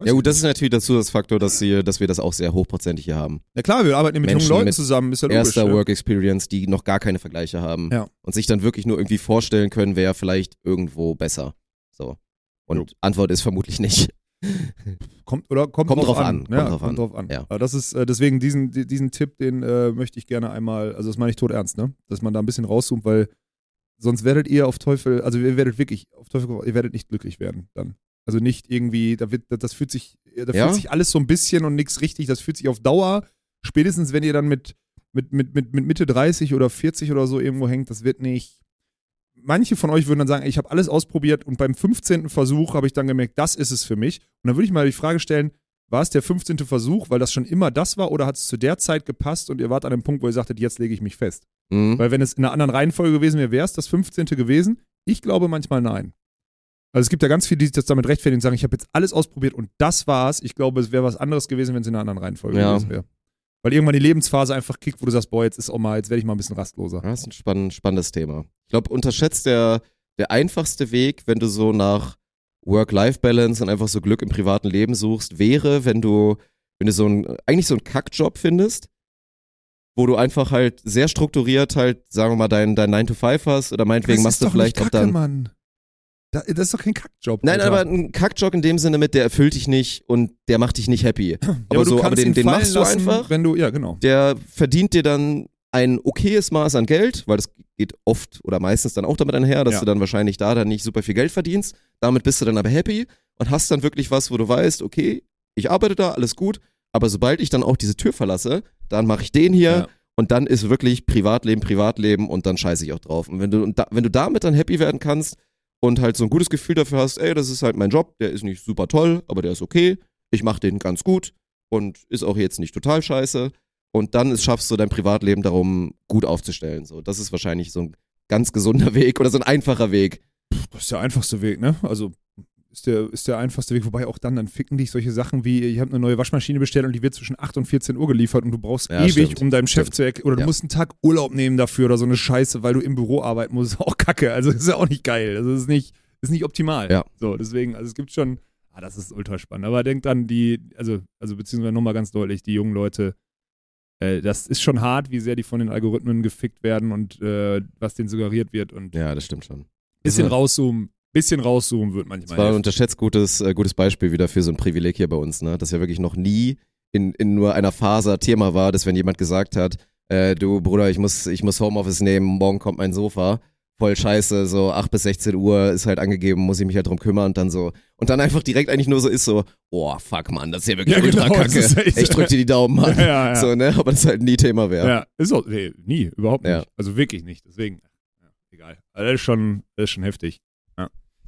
Weiß Ja gut, das ist natürlich dazu das Faktor, dass, sie, dass wir das auch sehr hochprozentig hier haben. Na klar, wir arbeiten ja mit Menschen jungen Leuten mit zusammen, ist ja logisch. Erster ja. Work Experience, die noch gar keine Vergleiche haben Ja. und sich dann wirklich nur irgendwie vorstellen können, wer vielleicht irgendwo besser. So. Und Jo. Antwort ist vermutlich nicht. Kommt, oder kommt, Kommt drauf, drauf an. an, kommt ja, drauf kommt an. drauf an. Ja. Aber das ist, äh, deswegen diesen, di- diesen Tipp, den äh, möchte ich gerne einmal, also das meine ich tot ernst, ne? Dass man da ein bisschen rauszoomt, weil sonst werdet ihr auf Teufel, also ihr werdet wirklich, auf Teufel, ihr werdet nicht glücklich werden dann. Also nicht irgendwie, da wird, das fühlt sich, da Ja? fühlt sich alles so ein bisschen und nichts richtig, das fühlt sich auf Dauer, spätestens wenn ihr dann mit, mit, mit, mit, mit Mitte 30 oder 40 oder so irgendwo hängt, das wird nicht. Manche von euch würden dann sagen, ich habe alles ausprobiert und beim 15. Versuch habe ich dann gemerkt, das ist es für mich. Und dann würde ich mal die Frage stellen, war es der 15. Versuch, weil das schon immer das war, oder hat es zu der Zeit gepasst und ihr wart an dem Punkt, wo ihr sagtet, jetzt lege ich mich fest? Mhm. Weil wenn es in einer anderen Reihenfolge gewesen wäre, wäre es das 15. gewesen? Ich glaube manchmal nein. Also es gibt ja ganz viele, die sich das damit rechtfertigen und sagen, ich habe jetzt alles ausprobiert und das war's. Ich glaube, es wäre was anderes gewesen, wenn es in einer anderen Reihenfolge Ja. gewesen wäre. weil irgendwann die Lebensphase einfach kickt, wo du sagst, boah, jetzt ist auch mal, jetzt werde ich mal ein bisschen rastloser. Das ist ein spann spannendes Thema. Ich glaube, unterschätzt der, der einfachste Weg, wenn du so nach Work-Life-Balance und einfach so Glück im privaten Leben suchst, wäre, wenn du, wenn du so ein, eigentlich so einen Kackjob findest, wo du einfach halt sehr strukturiert halt, sagen wir mal, dein, dein 9 to 5 hast oder meinetwegen machst du vielleicht nicht auch Kacke, dann. Mann. Da, das ist doch kein Kackjob. Nein, Alter. aber ein Kackjob in dem Sinne mit, der erfüllt dich nicht und der macht dich nicht happy. Ja, Aber du so, aber den, den machst du lassen, einfach. Wenn du, ja, genau. der verdient dir dann ein okayes Maß an Geld, weil das geht oft oder meistens dann auch damit einher, dass Ja. du dann wahrscheinlich da dann nicht super viel Geld verdienst. Damit bist du dann aber happy und hast dann wirklich was, wo du weißt, okay, ich arbeite da, alles gut, aber sobald ich dann auch diese Tür verlasse, dann mache ich den hier Ja. und dann ist wirklich Privatleben, Privatleben und dann scheiße ich auch drauf. Und wenn du, und da, wenn du damit dann happy werden kannst und halt so ein gutes Gefühl dafür hast, ey, das ist halt mein Job, der ist nicht super toll, aber der ist okay, ich mache den ganz gut und ist auch jetzt nicht total scheiße, und dann ist, schaffst du dein Privatleben darum gut aufzustellen. So, das ist wahrscheinlich so ein ganz gesunder [LAUGHS] Weg oder so ein einfacher Weg. Das ist der einfachste Weg, ne? Also ist der, ist der einfachste Weg, wobei auch dann, dann ficken dich solche Sachen wie, ich habe eine neue Waschmaschine bestellt und die wird zwischen 8 und 14 Uhr geliefert und du brauchst Ja, ewig, stimmt. um deinem Chef zu erklären, oder du Ja. musst einen Tag Urlaub nehmen dafür oder so eine Scheiße, weil du im Büro arbeiten musst, [LAUGHS] ist auch kacke. Also ist ja auch nicht geil. Also ist nicht, ist nicht optimal. Ja. So, deswegen, also es gibt schon, ah, das ist ultra spannend. Aber denkt an die, also, also beziehungsweise nochmal ganz deutlich, die jungen Leute, äh, das ist schon hart, wie sehr die von den Algorithmen gefickt werden und äh, was denen suggeriert wird und Ja, das stimmt schon. bisschen Also- rauszoomen, bisschen rauszoomen wird Das manchmal. war ein unterschätzt gutes, äh, gutes Beispiel wieder für so ein Privileg hier bei uns, ne? Das ja wirklich noch nie in, in nur einer Faser Thema war, dass wenn jemand gesagt hat, äh, du Bruder, ich muss, ich muss Homeoffice nehmen, morgen kommt mein Sofa. Voll scheiße, so 8 bis 16 Uhr ist halt angegeben, muss ich mich halt drum kümmern und dann so. Und dann einfach direkt eigentlich nur so ist so, oh fuck man, das ist ja wirklich Ja, ultra genau, das kacke. Ich drück dir die Daumen, Mann. [LAUGHS] Ja, ja, ja. So, ne? Aber das halt nie Thema wäre. Ja, ist auch, nee, nie, überhaupt nicht. Also wirklich nicht. Deswegen, ja, egal. Also das ist schon, das ist schon heftig.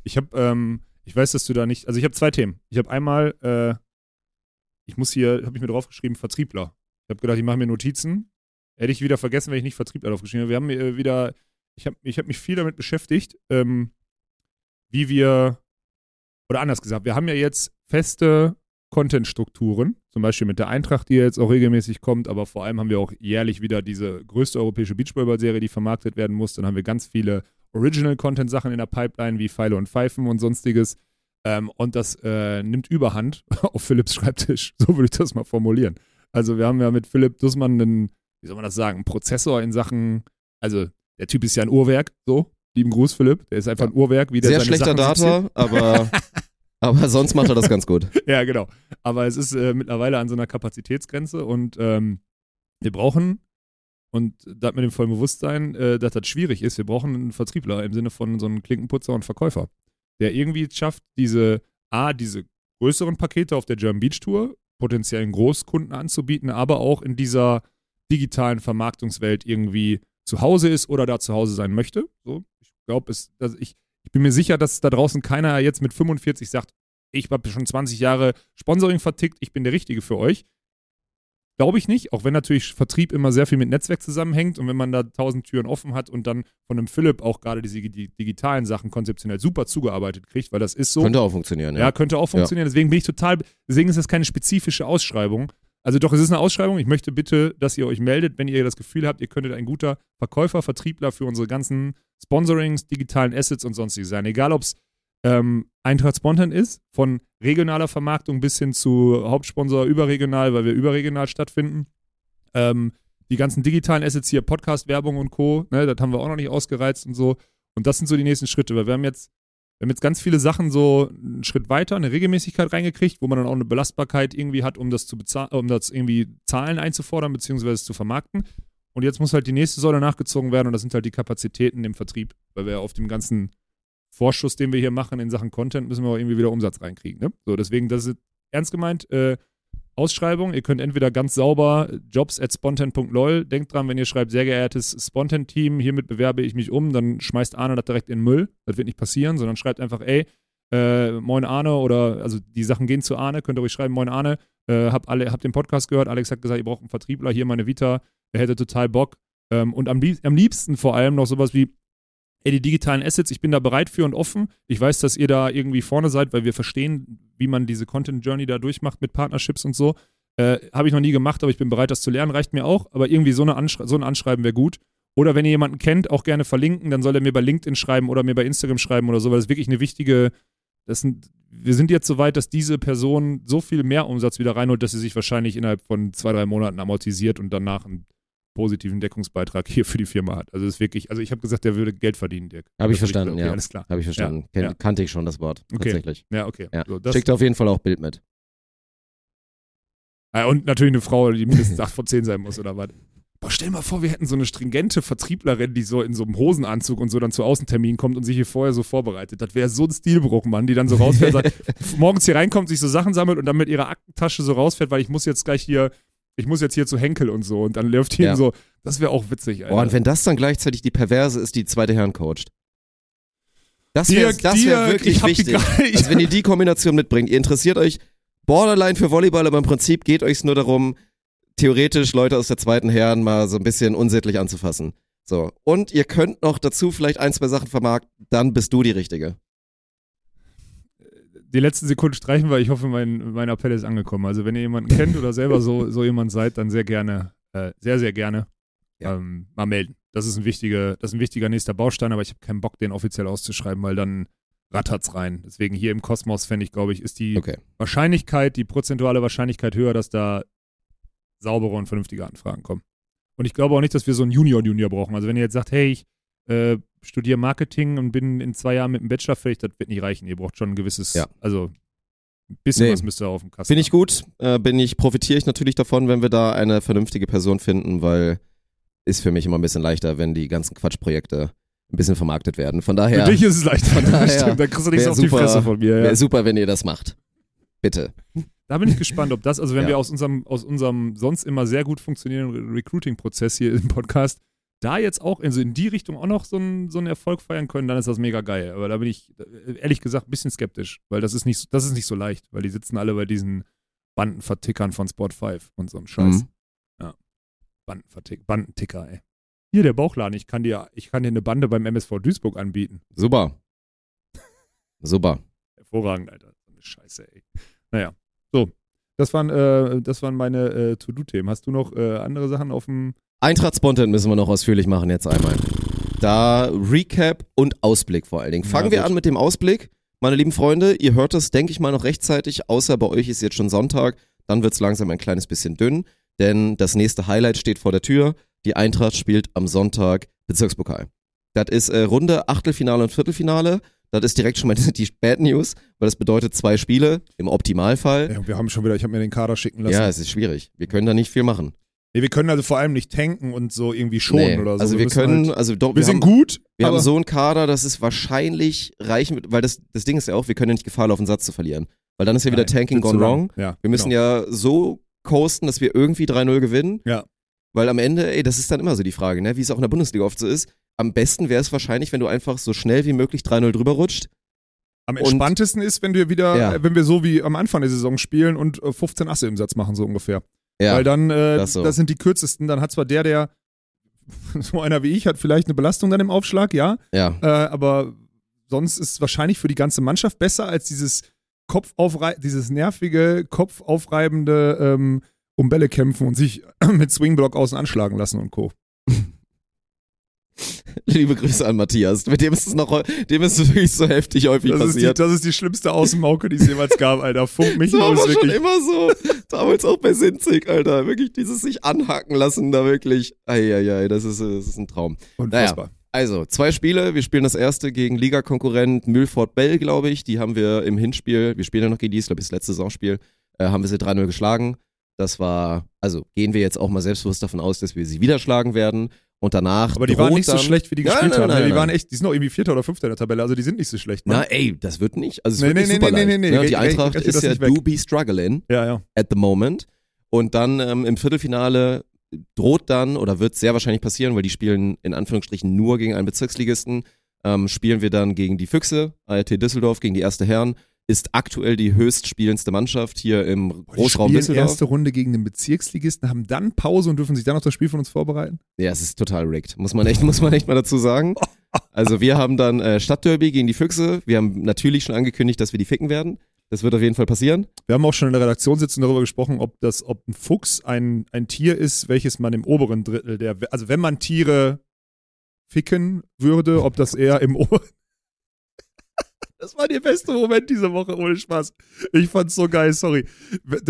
Ich habe, ähm, ich weiß, dass du da nicht, also ich habe zwei Themen. Ich habe einmal, äh, ich muss hier, habe ich mir draufgeschrieben, Vertriebler. Ich habe gedacht, ich mache mir Notizen. Hätte ich wieder vergessen, wenn ich nicht Vertriebler draufgeschrieben habe. Wir haben äh, wieder, ich habe ich hab mich viel damit beschäftigt, ähm, wie wir, oder anders gesagt, wir haben ja jetzt feste Content-Strukturen, zum Beispiel mit der Eintracht, die jetzt auch regelmäßig kommt, aber vor allem haben wir auch jährlich wieder diese größte europäische Beachvolleyball-Serie, die vermarktet werden muss. Dann haben wir ganz viele Original-Content-Sachen in der Pipeline, wie Pfeile und Pfeifen und sonstiges. Ähm, und das äh, nimmt Überhand [LAUGHS] auf Philipps Schreibtisch. So würde ich das mal formulieren. Also wir haben ja mit Philipp Dussmann einen, wie soll man das sagen, einen Prozessor in Sachen, also der Typ ist ja ein Uhrwerk, so. Lieben Gruß, Philipp. Der ist einfach ein Uhrwerk, wie der Sehr seine schlechter Sachen Data, aber, [LAUGHS] aber sonst macht er das ganz gut. [LAUGHS] ja, genau. Aber es ist äh, mittlerweile an so einer Kapazitätsgrenze und ähm, wir brauchen, und das mit dem vollen Bewusstsein, äh, dass das schwierig ist, wir brauchen einen Vertriebler im Sinne von so einem Klinkenputzer und Verkäufer, der irgendwie schafft, diese, A, diese größeren Pakete auf der German Beach Tour potenziellen Großkunden anzubieten, aber auch in dieser digitalen Vermarktungswelt irgendwie zu Hause ist oder da zu Hause sein möchte. So, ich glaube, ich, ich bin mir sicher, dass da draußen keiner jetzt mit 45 sagt, ich habe schon 20 Jahre Sponsoring vertickt, ich bin der Richtige für euch. Glaube ich nicht, auch wenn natürlich Vertrieb immer sehr viel mit Netzwerk zusammenhängt und wenn man da tausend Türen offen hat und dann von einem Philipp auch gerade diese die digitalen Sachen konzeptionell super zugearbeitet kriegt, weil das ist so. Könnte auch funktionieren, Ja, ja. könnte auch funktionieren. Deswegen bin ich total, deswegen ist das keine spezifische Ausschreibung. Also doch, es ist eine Ausschreibung. Ich möchte bitte, dass ihr euch meldet, wenn ihr das Gefühl habt, ihr könntet ein guter Verkäufer, Vertriebler für unsere ganzen Sponsorings, digitalen Assets und sonstiges sein. Egal, ob es ähm, Eintracht Spontan ist, von regionaler Vermarktung bis hin zu Hauptsponsor überregional, weil wir überregional stattfinden. Ähm, die ganzen digitalen Assets hier, Podcast-Werbung und Co., ne, das haben wir auch noch nicht ausgereizt und so. Und das sind so die nächsten Schritte, weil wir haben jetzt wir haben jetzt ganz viele Sachen so einen Schritt weiter, eine Regelmäßigkeit reingekriegt, wo man dann auch eine Belastbarkeit irgendwie hat, um das zu bezahlen, um das irgendwie Zahlen einzufordern, beziehungsweise zu vermarkten. Und jetzt muss halt die nächste Säule nachgezogen werden und das sind halt die Kapazitäten im Vertrieb, weil wir auf dem ganzen Vorschuss, den wir hier machen in Sachen Content, müssen wir auch irgendwie wieder Umsatz reinkriegen. Ne? So, deswegen, das ist ernst gemeint. Äh, Ausschreibung, ihr könnt entweder ganz sauber jobs at spontan.lol, denkt dran, wenn ihr schreibt, sehr geehrtes Spontan-Team, hiermit bewerbe ich mich um, dann schmeißt Arne das direkt in den Müll. Das wird nicht passieren, sondern schreibt einfach, ey, äh, moin Arne oder, also die Sachen gehen zu Arne, könnt ihr euch schreiben, moin Arne, äh, hab, alle, hab den Podcast gehört, Alex hat gesagt, ihr braucht einen Vertriebler, hier meine Vita, er hätte total Bock. Ähm, und am, lieb am liebsten vor allem noch sowas wie, ey, die digitalen Assets, ich bin da bereit für und offen. Ich weiß, dass ihr da irgendwie vorne seid, weil wir verstehen, wie man diese Content Journey da durchmacht mit Partnerships und so. Äh, Habe ich noch nie gemacht, aber ich bin bereit, das zu lernen, reicht mir auch. Aber irgendwie so, eine Anschrei so ein Anschreiben wäre gut. Oder wenn ihr jemanden kennt, auch gerne verlinken, dann soll er mir bei LinkedIn schreiben oder mir bei Instagram schreiben oder so, weil das ist wirklich eine wichtige, das sind, wir sind jetzt so weit, dass diese Person so viel mehr Umsatz wieder reinholt, dass sie sich wahrscheinlich innerhalb von zwei, drei Monaten amortisiert und danach einen positiven Deckungsbeitrag hier für die Firma hat. Also ist wirklich, also ich habe gesagt, der würde Geld verdienen, Dirk. Habe ich verstanden, okay, ja. Alles klar. Habe ich verstanden. Ja, Ken- ja. Kannte ich schon das Wort. Okay. Tatsächlich. Ja, okay. Ja. So, das, Schickt auf jeden Fall auch Bild mit. Ja, und natürlich eine Frau, die mindestens 8 von 10 sein muss, oder was? Boah, stell mal vor, wir hätten so eine stringente Vertrieblerin, die so in so einem Hosenanzug und so dann zu Außentermin kommt und sich hier vorher so vorbereitet. Das wäre so ein Stilbruch, Mann, die dann so rausfährt, sagt, [LAUGHS] morgens hier reinkommt, sich so Sachen sammelt und dann mit ihrer Aktentasche so rausfährt, weil ich muss jetzt gleich hier, ich muss jetzt hier zu Henkel und so. Und dann läuft hier Ja. so, das wäre auch witzig, Alter. Boah, und wenn das dann gleichzeitig die Perverse ist, die zweite Herren coacht. Das wäre wär wirklich wichtig. Also wenn ihr die Kombination mitbringt, ihr interessiert euch Borderline für Volleyball, aber im Prinzip geht euch nur darum, theoretisch Leute aus der zweiten Herren mal so ein bisschen unsittlich anzufassen. So. Und ihr könnt noch dazu vielleicht ein, zwei Sachen vermarkten, dann bist du die Richtige. Die letzten Sekunden streichen wir. Ich hoffe, mein, mein Appell ist angekommen. Also, wenn ihr jemanden kennt oder selber so, so jemand seid, dann sehr gerne, äh, sehr, sehr gerne Ja. ähm, mal melden. Das ist, ein wichtiger, das ist ein wichtiger nächster Baustein, aber ich habe keinen Bock, den offiziell auszuschreiben, weil dann rattert's rein. Deswegen hier im Kosmos, fände ich, glaube ich, ist die Okay. Wahrscheinlichkeit, die prozentuale Wahrscheinlichkeit höher, dass da saubere und vernünftige Anfragen kommen. Und ich glaube auch nicht, dass wir so einen Junior-Junior brauchen. Also wenn ihr jetzt sagt, hey, ich äh, studiere Marketing und bin in zwei Jahren mit dem Bachelor fertig, das wird nicht reichen. Ihr braucht schon ein gewisses, Ja. also ein bisschen Nee. was müsst ihr auf dem Kasten Finde ich gut. Äh, bin ich, profitiere ich natürlich davon, wenn wir da eine vernünftige Person finden, weil ist für mich immer ein bisschen leichter, wenn die ganzen Quatschprojekte ein bisschen vermarktet werden. Von daher Für dich ist es leicht. [LAUGHS] Von daher Stimmt, da kriegst du nichts auf die super- Fresse von mir. Ja. wäre super, wenn ihr das macht. Bitte. Da bin ich gespannt, ob das, also wenn Ja. wir aus unserem, aus unserem sonst immer sehr gut funktionierenden Re- Recruiting-Prozess hier im Podcast da jetzt auch also in die Richtung auch noch so einen, so einen Erfolg feiern können, dann ist das mega geil. Aber da bin ich ehrlich gesagt ein bisschen skeptisch, weil das ist nicht, so- das ist nicht so leicht, weil die sitzen alle bei diesen Bandenvertickern von Sport 5 und so einem Scheiß. Mhm. Ja. Bandenvertick, Bandenticker, ey. Hier der Bauchladen, ich kann dir, ich kann dir eine Bande beim MSV Duisburg anbieten. Super. [LAUGHS] Super. Hervorragend, Alter. So Scheiße, ey. Naja. So. Das waren, äh, das waren meine äh, To-Do-Themen. Hast du noch äh, andere Sachen auf dem. Eintracht-Spontan müssen wir noch ausführlich machen jetzt einmal. Da Recap und Ausblick vor allen Dingen. Fangen Ja, wir an mit dem Ausblick. Meine lieben Freunde, ihr hört es, denke ich mal, noch rechtzeitig, außer bei euch ist jetzt schon Sonntag. Dann wird es langsam ein kleines bisschen dünn, denn das nächste Highlight steht vor der Tür. Die Eintracht spielt am Sonntag Bezirkspokal. Das ist äh, Runde Achtelfinale und Viertelfinale. Das ist direkt schon mal [LAUGHS] die Bad News, weil das bedeutet zwei Spiele im Optimalfall. Ja, wir haben schon wieder, ich habe mir den Kader schicken lassen. Ja, es ist schwierig. Wir können da nicht viel machen. Nee, wir können also vor allem nicht tanken und so irgendwie schonen Nee, oder so. Also wir, müssen können, Halt, also doch, wir, sind haben, gut, Wir haben so einen Kader, dass es wahrscheinlich reichen wird, weil das, das Ding ist ja auch, wir können ja nicht Gefahr laufen, Satz zu verlieren. Weil dann ist ja wieder Nein, Tanking gone wrong. Ja, Wir müssen genau. ja so coasten, dass wir irgendwie 3-0 gewinnen. Ja. Weil am Ende, ey, das ist dann immer so die Frage, ne? wie es auch in der Bundesliga oft so ist. Am besten wäre es wahrscheinlich, wenn du einfach so schnell wie möglich 3-0 drüber rutscht. Am und- entspanntesten ist, wenn wir wieder, Ja. äh, wenn wir so wie am Anfang der Saison spielen und äh, 15 Asse im Satz machen, so ungefähr. Ja, Weil dann, äh, das das, so. sind die kürzesten. Dann hat zwar der, der [LAUGHS] so einer wie ich, hat vielleicht eine Belastung dann im Aufschlag, ja. ja. Äh, aber sonst ist es wahrscheinlich für die ganze Mannschaft besser als dieses Kopfaufrei dieses nervige, kopfaufreibende ähm, um Bälle kämpfen und sich [CLEARS THROAT] mit Swingblock außen anschlagen lassen und Co. [LAUGHS] Liebe Grüße an Matthias. Mit dem ist es noch, dem ist es wirklich so heftig häufig Das ist, die, passiert. das ist die schlimmste Außenmauke, die es jemals gab, Alter. Funk mich Das war ist schon wirklich. immer so. Damals auch bei Sinzig, Alter. Wirklich dieses sich anhaken lassen, da wirklich. Eieiei, das ist, das ist ein Traum. Unfassbar. Also, zwei Spiele. Wir spielen das erste gegen Ligakonkurrent Milford Bell, glaube ich. Die haben wir im Hinspiel, wir spielen ja noch gegen die, ist, glaube ich, das letzte Saisonspiel, äh, haben wir sie 3-0 geschlagen. Das war, also gehen wir jetzt auch mal selbstbewusst davon aus, dass wir sie wieder schlagen werden. Und danach. Aber die waren nicht so schlecht, wie die Nein, gespielt nein, haben. nein, die nein. waren echt, die sind noch irgendwie Vierter oder Fünfter in der Tabelle, also die sind nicht so schlecht. Ne? Na, ey, das wird nicht. Also, es Nee, wird nee, nicht nee, super nee, leicht. nee, nee, Ja, nee, die Eintracht rechne ist das ja nicht weg. do be struggling Ja, ja. at the moment. Und dann ähm, im Viertelfinale droht dann oder wird sehr wahrscheinlich passieren, weil die spielen in Anführungsstrichen nur gegen einen Bezirksligisten, ähm, spielen wir dann gegen die Füchse, ART Düsseldorf, gegen die erste Herren, ist aktuell die höchstspielendste Mannschaft hier im die Großraum Düsseldorf. erste Runde gegen den Bezirksligisten, haben dann Pause und dürfen sich dann auf das Spiel von uns vorbereiten. Ja, es ist total rigged, muss man echt, muss man echt mal dazu sagen. [LAUGHS] Also wir haben dann äh, Stadtderby gegen die Füchse. Wir haben natürlich schon angekündigt, dass wir die ficken werden. Das wird auf jeden Fall passieren. Wir haben auch schon in der Redaktionssitzung darüber gesprochen, ob das, ob ein Fuchs ein, ein Tier ist, welches man im oberen Drittel der, also wenn man Tiere ficken würde, ob das eher im [LAUGHS] oberen. Das war der beste Moment diese Woche, ohne Spaß. Ich fand's so geil, sorry.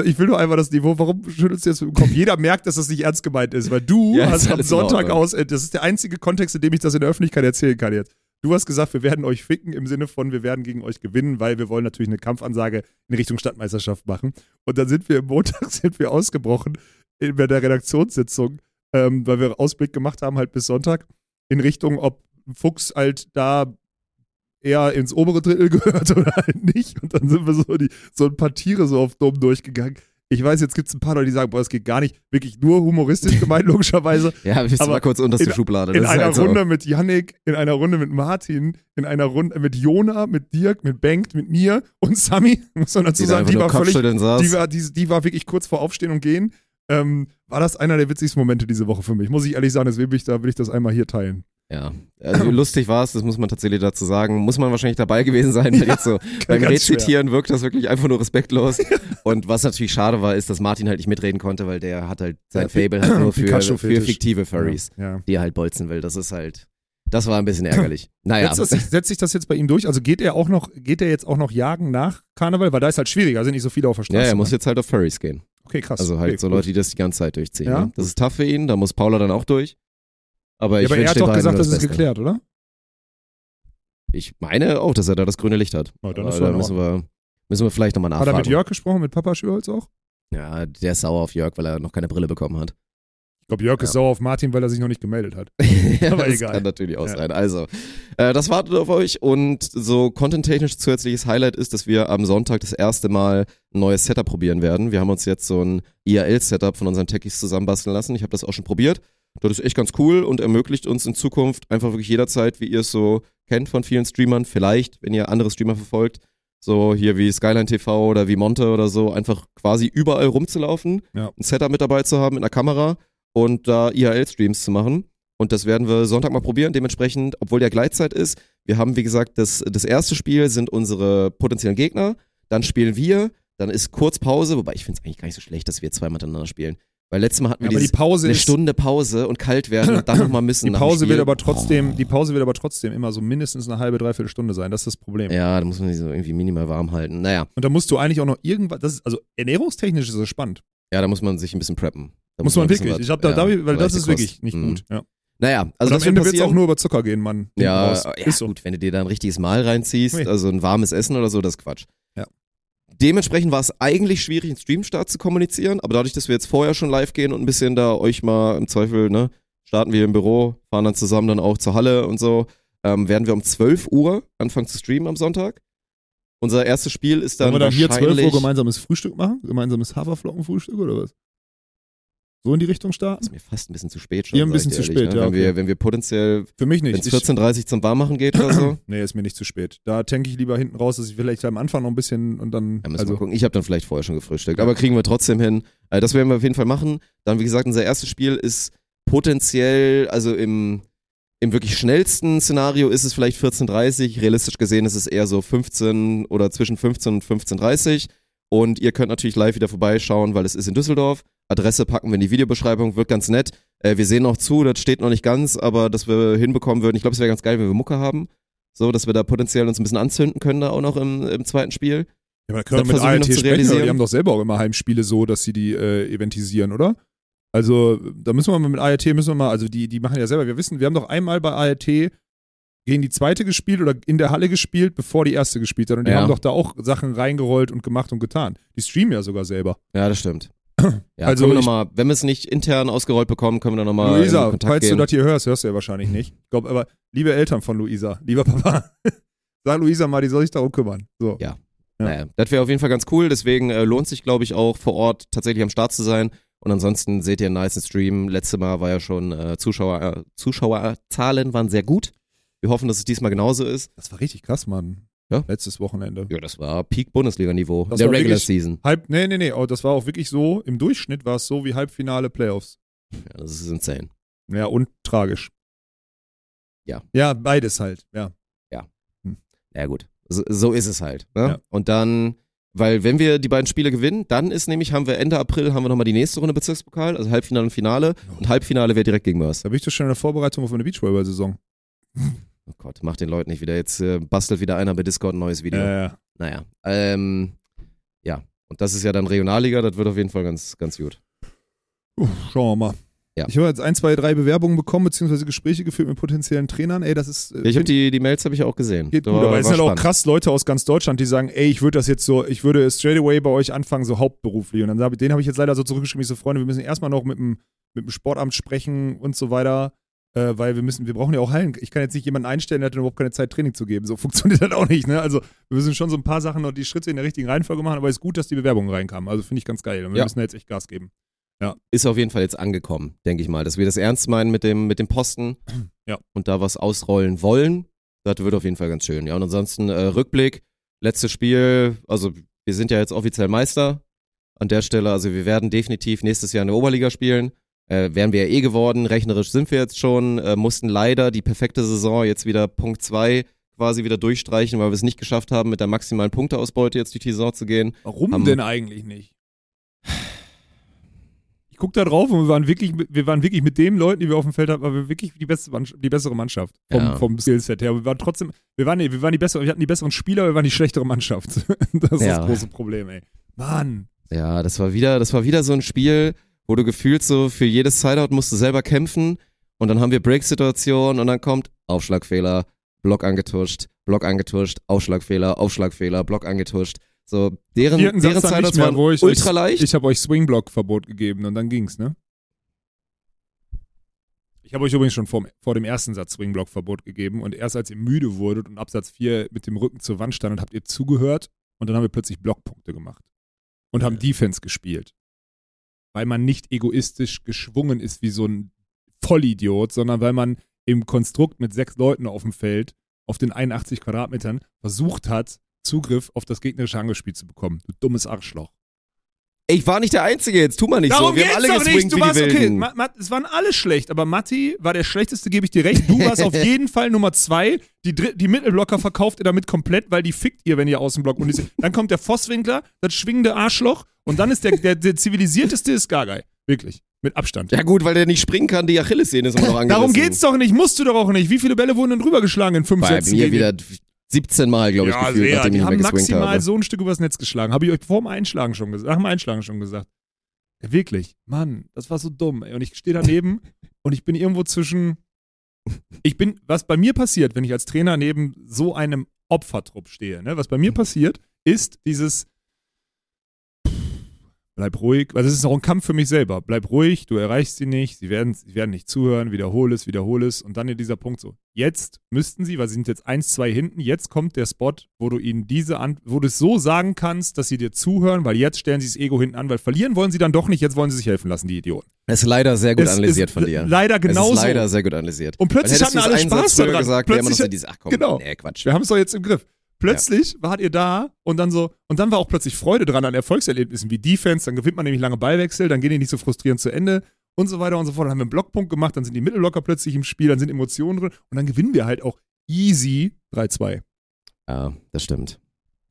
Ich will nur einmal das Niveau, warum schüttelst du jetzt mit dem Kopf? Jeder merkt, dass das nicht ernst gemeint ist, weil du [LAUGHS] Ja, hast am Sonntag aus, das ist der einzige Kontext, in dem ich das in der Öffentlichkeit erzählen kann jetzt. Du hast gesagt, wir werden euch ficken im Sinne von, wir werden gegen euch gewinnen, weil wir wollen natürlich eine Kampfansage in Richtung Stadtmeisterschaft machen. Und dann sind wir am Montag [LAUGHS] sind wir ausgebrochen in der Redaktionssitzung, ähm, weil wir Ausblick gemacht haben halt bis Sonntag in Richtung, ob Fuchs halt da eher ins obere Drittel [LAUGHS] gehört oder halt nicht. Und dann sind wir so, die, so ein paar Tiere so auf dumm durchgegangen. Ich weiß, jetzt gibt es ein paar Leute, die sagen, boah, das geht gar nicht. Wirklich nur humoristisch gemeint, logischerweise. [LAUGHS] Ja, wir Aber mal kurz unterste in- Schublade. In Das ist einer halt so. Runde mit Yannick, in einer Runde mit Martin, in einer Runde mit Jona, mit Dirk, mit Bengt, mit mir und Sami, [LAUGHS] muss man dazu Die da sagen, die nur war völlig, die war, die, die war wirklich kurz vor Aufstehen und Gehen. Ähm, war das einer der witzigsten Momente diese Woche für mich, muss ich ehrlich sagen, deswegen will ich, da, will ich das einmal hier teilen. Ja, also lustig war es, das muss man tatsächlich dazu sagen. Muss man wahrscheinlich dabei gewesen sein, weil jetzt so [LAUGHS] beim schwer. Rezitieren wirkt das wirklich einfach nur respektlos. Und was natürlich schade war, ist, dass Martin halt nicht mitreden konnte, weil der hat halt sein Ja, Fable halt nur für, für fiktive Furries, Ja. die er halt bolzen will. Das ist halt, das war ein bisschen ärgerlich. [LAUGHS] Naja, Setzt, das, setzt sich das jetzt bei ihm durch? Also geht er auch noch, geht er jetzt auch noch jagen nach Karneval? Weil da ist halt schwieriger, sind nicht so viele auf der Straße. ja, er muss ne? jetzt halt auf Furries gehen. Okay, krass. Also halt okay, so gut. Leute, die das die ganze Zeit durchziehen. Ja, ne? Das ist tough für ihn, da muss Paula dann auch durch. Aber Ja, aber er hat doch gesagt, nur das ist geklärt, oder? Ich meine auch, dass er da das grüne Licht hat. Oh, dann Aber ist da müssen wir, müssen wir vielleicht nochmal Hat nachfragen. er mit Jörg gesprochen, mit Papa Schürholz auch? Ja, der ist sauer auf Jörg, weil er noch keine Brille bekommen hat. Ich glaube, Jörg ist Ja. sauer auf Martin, weil er sich noch nicht gemeldet hat. [LAUGHS] ja, [LAUGHS] Aber das egal. kann natürlich auch Ja. sein. Also, äh, das wartet auf euch und so content-technisch zusätzliches Highlight ist, dass wir am Sonntag das erste Mal ein neues Setup probieren werden. Wir haben uns jetzt so ein IRL-Setup von unseren Techies zusammenbasteln lassen. Ich habe das auch schon probiert. Das ist echt ganz cool und ermöglicht uns in Zukunft einfach wirklich jederzeit, wie ihr es so kennt von vielen Streamern, vielleicht, wenn ihr andere Streamer verfolgt, so hier wie Skyline TV oder wie Monte oder so, einfach quasi überall rumzulaufen, Ja. ein Setup mit dabei zu haben mit einer Kamera und da IRL-Streams zu machen. Und das werden wir Sonntag mal probieren. Dementsprechend, obwohl der Gleitzeit ist, wir haben, wie gesagt, das, das erste Spiel sind unsere potenziellen Gegner. Dann spielen wir, dann ist kurz Pause, wobei ich finde es eigentlich gar nicht so schlecht, dass wir zweimal miteinander spielen. Weil letztes Mal hatten Ja, wir aber die Pause eine ist. Stunde Pause und kalt werden und dann nochmal müssen. Die Pause wird aber trotzdem, Oh. die Pause wird aber trotzdem immer so mindestens eine halbe, dreiviertel Stunde sein. Das ist das Problem. Ja, da muss man die so irgendwie minimal warm halten. Naja, Und da musst du eigentlich auch noch irgendwas, das ist, also ernährungstechnisch ist das spannend. ja, da muss man sich ein bisschen preppen. Da Muss man wirklich. was- Ich hab da, ja, da, weil das ist wirklich Kost. nicht Mhm. gut. Ja. Naja, also Und das am Ende wird es auch nur über Zucker gehen, Mann. Ja, ja ist so. gut, wenn du dir da ein richtiges Mahl reinziehst, Nee. also ein warmes Essen oder so, das ist Quatsch. Dementsprechend war es eigentlich schwierig, einen Streamstart zu kommunizieren, aber dadurch, dass wir jetzt vorher schon live gehen und ein bisschen da euch mal im Zweifel, ne, starten wir im Büro, fahren dann zusammen dann auch zur Halle und so, ähm, werden wir um 12 Uhr anfangen zu streamen am Sonntag. Unser erstes Spiel ist dann Sollen wir dann hier 12 wahrscheinlich... Uhr gemeinsames Frühstück machen? Gemeinsames Haferflockenfrühstück oder was? So in die Richtung starten? ist mir fast ein bisschen zu spät schon. Ihr ein bisschen zu ehrlich, spät, ne? ja, Wenn, wir, wenn wir potenziell, Für mich wenn nicht. es Ich- 14.30 zum Warmachen geht oder so, [CLEARS THROAT] Nee, ist mir nicht zu spät. Da tanke ich lieber hinten raus, dass ich vielleicht am Anfang noch ein bisschen und dann. Ja, müssen wir also, gucken. Ich habe dann vielleicht vorher schon gefrühstückt, aber kriegen wir trotzdem hin. Äh, das werden wir auf jeden Fall machen. Dann, wie gesagt, unser erstes Spiel ist potenziell, also im, im wirklich schnellsten Szenario ist es vielleicht 14.30 Realistisch gesehen ist es eher so 15 oder zwischen 15 und 15.30 Und ihr könnt natürlich live wieder vorbeischauen, weil es ist in Düsseldorf. Adresse packen wir in die Videobeschreibung, wird ganz nett. Äh, wir sehen noch zu, das steht noch nicht ganz, aber dass wir hinbekommen würden. Ich glaube, es wäre ganz geil, wenn wir Mucke haben. So, dass wir da potenziell uns ein bisschen anzünden können, da auch noch im, im zweiten Spiel. ja, aber da können das wir mit ART sprechen, die haben doch selber auch immer Heimspiele so, dass sie die äh, eventisieren, oder? Also, da müssen wir mal mit ART, müssen wir mal, also die, die machen ja selber, wir wissen, wir haben doch einmal bei ART gegen die zweite gespielt oder in der Halle gespielt, bevor die erste gespielt hat. Und die Ja. haben doch da auch Sachen reingerollt und gemacht und getan. Die streamen ja sogar selber. Ja, das stimmt. [CLEARS THROAT] Ja, Also wir noch mal, wenn wir es nicht intern ausgerollt bekommen, können wir dann nochmal Luisa, Kontakt falls gehen. du das hier hörst, hörst du ja wahrscheinlich nicht. Ich glaube, aber liebe Eltern von Luisa, lieber Papa, [LAUGHS] sag Luisa mal, die soll sich darum kümmern. So. Ja. Ja. Naja, das wäre auf jeden Fall ganz cool, deswegen äh, lohnt sich, glaube ich, auch vor Ort tatsächlich am Start zu sein. Und ansonsten seht ihr einen nice Stream. Letztes Mal war ja schon äh, Zuschauer, äh, Zuschauerzahlen waren sehr gut. Wir hoffen, dass es diesmal genauso ist. Das war richtig krass, Mann. Ja. Letztes Wochenende. Ja, das war Peak Bundesliga-Niveau. Das Der war Regular wirklich- Season. Halb, nee, nee, nee, oh, das war auch wirklich so, im Durchschnitt war es so wie Halbfinale Playoffs. Ja, das ist insane. Ja, und tragisch. Ja. Ja, beides halt, ja. Ja gut, so, so ist es halt. Ne? Ja. Und dann Weil wenn wir die beiden Spiele gewinnen, dann ist nämlich, haben wir Ende April, haben wir nochmal die nächste Runde Bezirkspokal, also Halbfinale und Finale. Und Halbfinale wäre direkt gegen Mörs. Da bin ich doch schon in der Vorbereitung auf eine Beachvolleyball-Saison. Oh Gott, mach den Leuten nicht wieder. Jetzt äh, bastelt wieder einer bei Discord ein neues Video. Ja, ja. Naja, ähm, ja. Und das ist ja dann Regionalliga, das wird auf jeden Fall ganz, ganz gut. Uh, schauen wir mal. Ja. Ich habe jetzt ein, zwei, drei Bewerbungen bekommen, beziehungsweise Gespräche geführt mit potenziellen Trainern. Ey, das ist. äh, ich habe die, die Mails habe ich auch gesehen. Geht gut, aber es sind halt auch krass Leute aus ganz Deutschland, die sagen, ey, ich würde das jetzt so, ich würde straight away bei euch anfangen, so hauptberuflich. Und dann habe ich, den habe ich jetzt leider so zurückgeschrieben, ich so, Freunde, wir müssen erstmal noch mit dem, mit dem Sportamt sprechen und so weiter, äh, weil wir müssen, wir brauchen ja auch Hallen. Ich kann jetzt nicht jemanden einstellen, der hat dann überhaupt keine Zeit, Training zu geben. So [LAUGHS] funktioniert das auch nicht, ne? Also wir müssen schon so ein paar Sachen noch die Schritte in der richtigen Reihenfolge machen, aber es ist gut, dass die Bewerbungen reinkamen. Also finde ich ganz geil. Und wir Ja. müssen jetzt echt Gas geben. Ist auf jeden Fall jetzt angekommen, denke ich mal. Dass wir das ernst meinen mit dem, mit dem Posten [CLEARS THROAT] Ja. und da was ausrollen wollen. Das wird auf jeden Fall ganz schön. Ja, und ansonsten äh, Rückblick, letztes Spiel, also wir sind ja jetzt offiziell Meister an der Stelle. Also wir werden definitiv nächstes Jahr in der Oberliga spielen. Äh, wären wir ja eh geworden, rechnerisch sind wir jetzt schon, äh, mussten leider die perfekte Saison jetzt wieder Punkt 2 quasi wieder durchstreichen, weil wir es nicht geschafft haben, mit der maximalen Punkteausbeute jetzt durch die Saison zu gehen. Warum Haben- denn eigentlich nicht? [SIGHS] Ich guck da drauf und wir waren wirklich, wir waren wirklich mit den Leuten, die wir auf dem Feld hatten, waren wir wirklich die, beste die bessere Mannschaft vom, Ja. vom Skillset her. Wir waren trotzdem, wir waren, wir waren die bessere, wir hatten die besseren Spieler, wir waren die schlechtere Mannschaft. [LAUGHS] Das ist Ja. das große Problem, ey. Mann. Ja, das war wieder, das war wieder so ein Spiel, wo du gefühlt so für jedes Sideout musst du selber kämpfen und dann haben wir Break-Situation und dann kommt Aufschlagfehler, Block angetuscht, Block angetuscht, Aufschlagfehler, Aufschlagfehler, Block angetuscht. So, deren, deren Satz Sideouts mehr, waren wo ich ultra euch- leicht. Ich habe euch Swingblock-Verbot gegeben und dann ging's, ne? Ich habe euch übrigens schon vor, vor dem ersten Satz Swingblock-Verbot gegeben und erst als ihr müde wurdet und ab Satz 4 mit dem Rücken zur Wand standet, habt ihr zugehört und dann haben wir plötzlich Blockpunkte gemacht und haben Defense gespielt. Weil man nicht egoistisch geschwungen ist wie so ein Vollidiot, sondern weil man im Konstrukt mit sechs Leuten auf dem Feld auf den 81 Quadratmetern versucht hat, Zugriff auf das gegnerische Angelspiel zu bekommen. Du dummes Arschloch. Ich war nicht der Einzige jetzt, tu mal nicht so. Wir haben alle geswingt Du wie warst okay. Ma Ma es waren alle schlecht, aber Matti war der schlechteste, gebe ich dir recht. Du warst auf [LAUGHS] jeden Fall Nummer zwei. Die, Dr- die Mittelblocker verkauft ihr damit komplett, weil die fickt ihr, wenn ihr Außenblock und Dann kommt der Vosswinkler, das schwingende Arschloch und dann ist der, der, der zivilisierteste ist Gagai. Wirklich. Mit Abstand. ja gut, weil der nicht springen kann, die Achillessehne ist immer noch [LAUGHS] angerissen. Darum geht's doch nicht, musst du doch auch nicht. Wie viele Bälle wurden denn drüber geschlagen in fünf Bei Sätzen? mir wieder 17 Mal, glaube ich, ja, gefühlt, sehr. nachdem ich Die mehr haben maximal habe. so ein Stück übers Netz geschlagen. Habe ich euch vor dem Einschlagen schon gesagt, nach dem Einschlagen schon gesagt. Ja, wirklich, Mann, das war so dumm. Ey. Und ich stehe daneben [LAUGHS] und ich bin irgendwo zwischen. Ich bin, was bei mir passiert, wenn ich als Trainer neben so einem Opfertrupp stehe, ne? was bei mir passiert, ist dieses. Bleib ruhig, weil das ist auch ein Kampf für mich selber. Bleib ruhig, du erreichst sie nicht, sie werden, sie werden nicht zuhören, wiederhole es, wiederhole es und dann in dieser Punkt so. Jetzt müssten sie, weil sie sind jetzt 1-2 hinten, jetzt kommt der Spot, wo du ihnen diese an, wo du es so sagen kannst, dass sie dir zuhören, weil jetzt stellen sie das Ego hinten an, weil verlieren wollen sie dann doch nicht, jetzt wollen sie sich helfen lassen, die Idioten. Das ist leider sehr gut Es analysiert von dir. leider Es genauso. ist leider sehr gut analysiert. Und plötzlich hatten alle Spaß daran. gesagt, Plötzlich- dieses, ach komm, genau. nee, Quatsch. Wir haben es doch jetzt im Griff. Plötzlich wart ihr da und dann so, und dann war auch plötzlich Freude dran an Erfolgserlebnissen wie Defense, dann gewinnt man nämlich lange Ballwechsel, dann gehen die nicht so frustrierend zu Ende und so weiter und so fort. Dann haben wir einen Blockpunkt gemacht, dann sind die Mittellocker plötzlich im Spiel, dann sind Emotionen drin und dann gewinnen wir halt auch easy 3-2. Ja, das stimmt.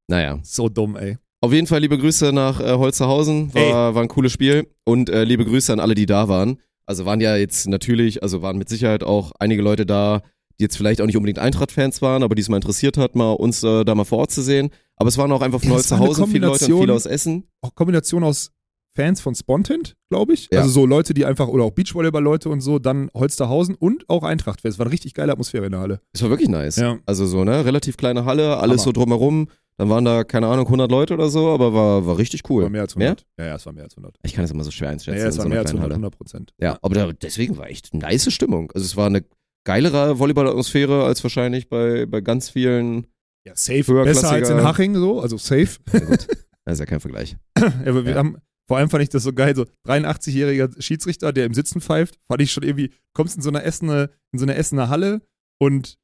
Naja. So dumm, ey. Auf jeden Fall liebe Grüße nach äh, Holzerhausen. War, war ein cooles Spiel. Und äh, liebe Grüße an alle, die da waren. Also waren ja jetzt natürlich, also waren mit Sicherheit auch einige Leute da, jetzt vielleicht auch nicht unbedingt Eintracht-Fans waren, aber die es mal interessiert hat, mal uns äh, da mal vor Ort zu sehen. Aber es waren auch einfach von Ja, es Holzerhausen viele Leute und viele aus Essen. Auch Kombination aus Fans von Spontent, glaube ich. Ja. Also so Leute, die einfach, oder auch Beachvolleyball-Leute und so, dann Holsterhausen und auch Eintracht. Es war eine richtig geile Atmosphäre in der Halle. Es war wirklich nice. Ja. Also so, ne, relativ kleine Halle, alles Hammer. so drumherum. Dann waren da, keine Ahnung, 100 Leute oder so, aber war, war richtig cool. War mehr als 100. Ja, ja, es war mehr als 100. Ich kann das immer so schwer einschätzen Ja, es war so mehr als kleinen 100, Halle. 100 Prozent. Ja, aber da, deswegen war echt eine nice Stimmung. Also es war eine geilere Volleyball-Atmosphäre als wahrscheinlich bei, bei ganz vielen. Ja, safe. Besser als in Haching, so, also safe. Gut, [LAUGHS] das ist ja kein Vergleich. Ja, aber wir Ja. haben, vor allem fand ich das so geil, so 83-jähriger Schiedsrichter, der im Sitzen pfeift, fand ich schon irgendwie, kommst in so einer Essener, in so eine Essener Halle und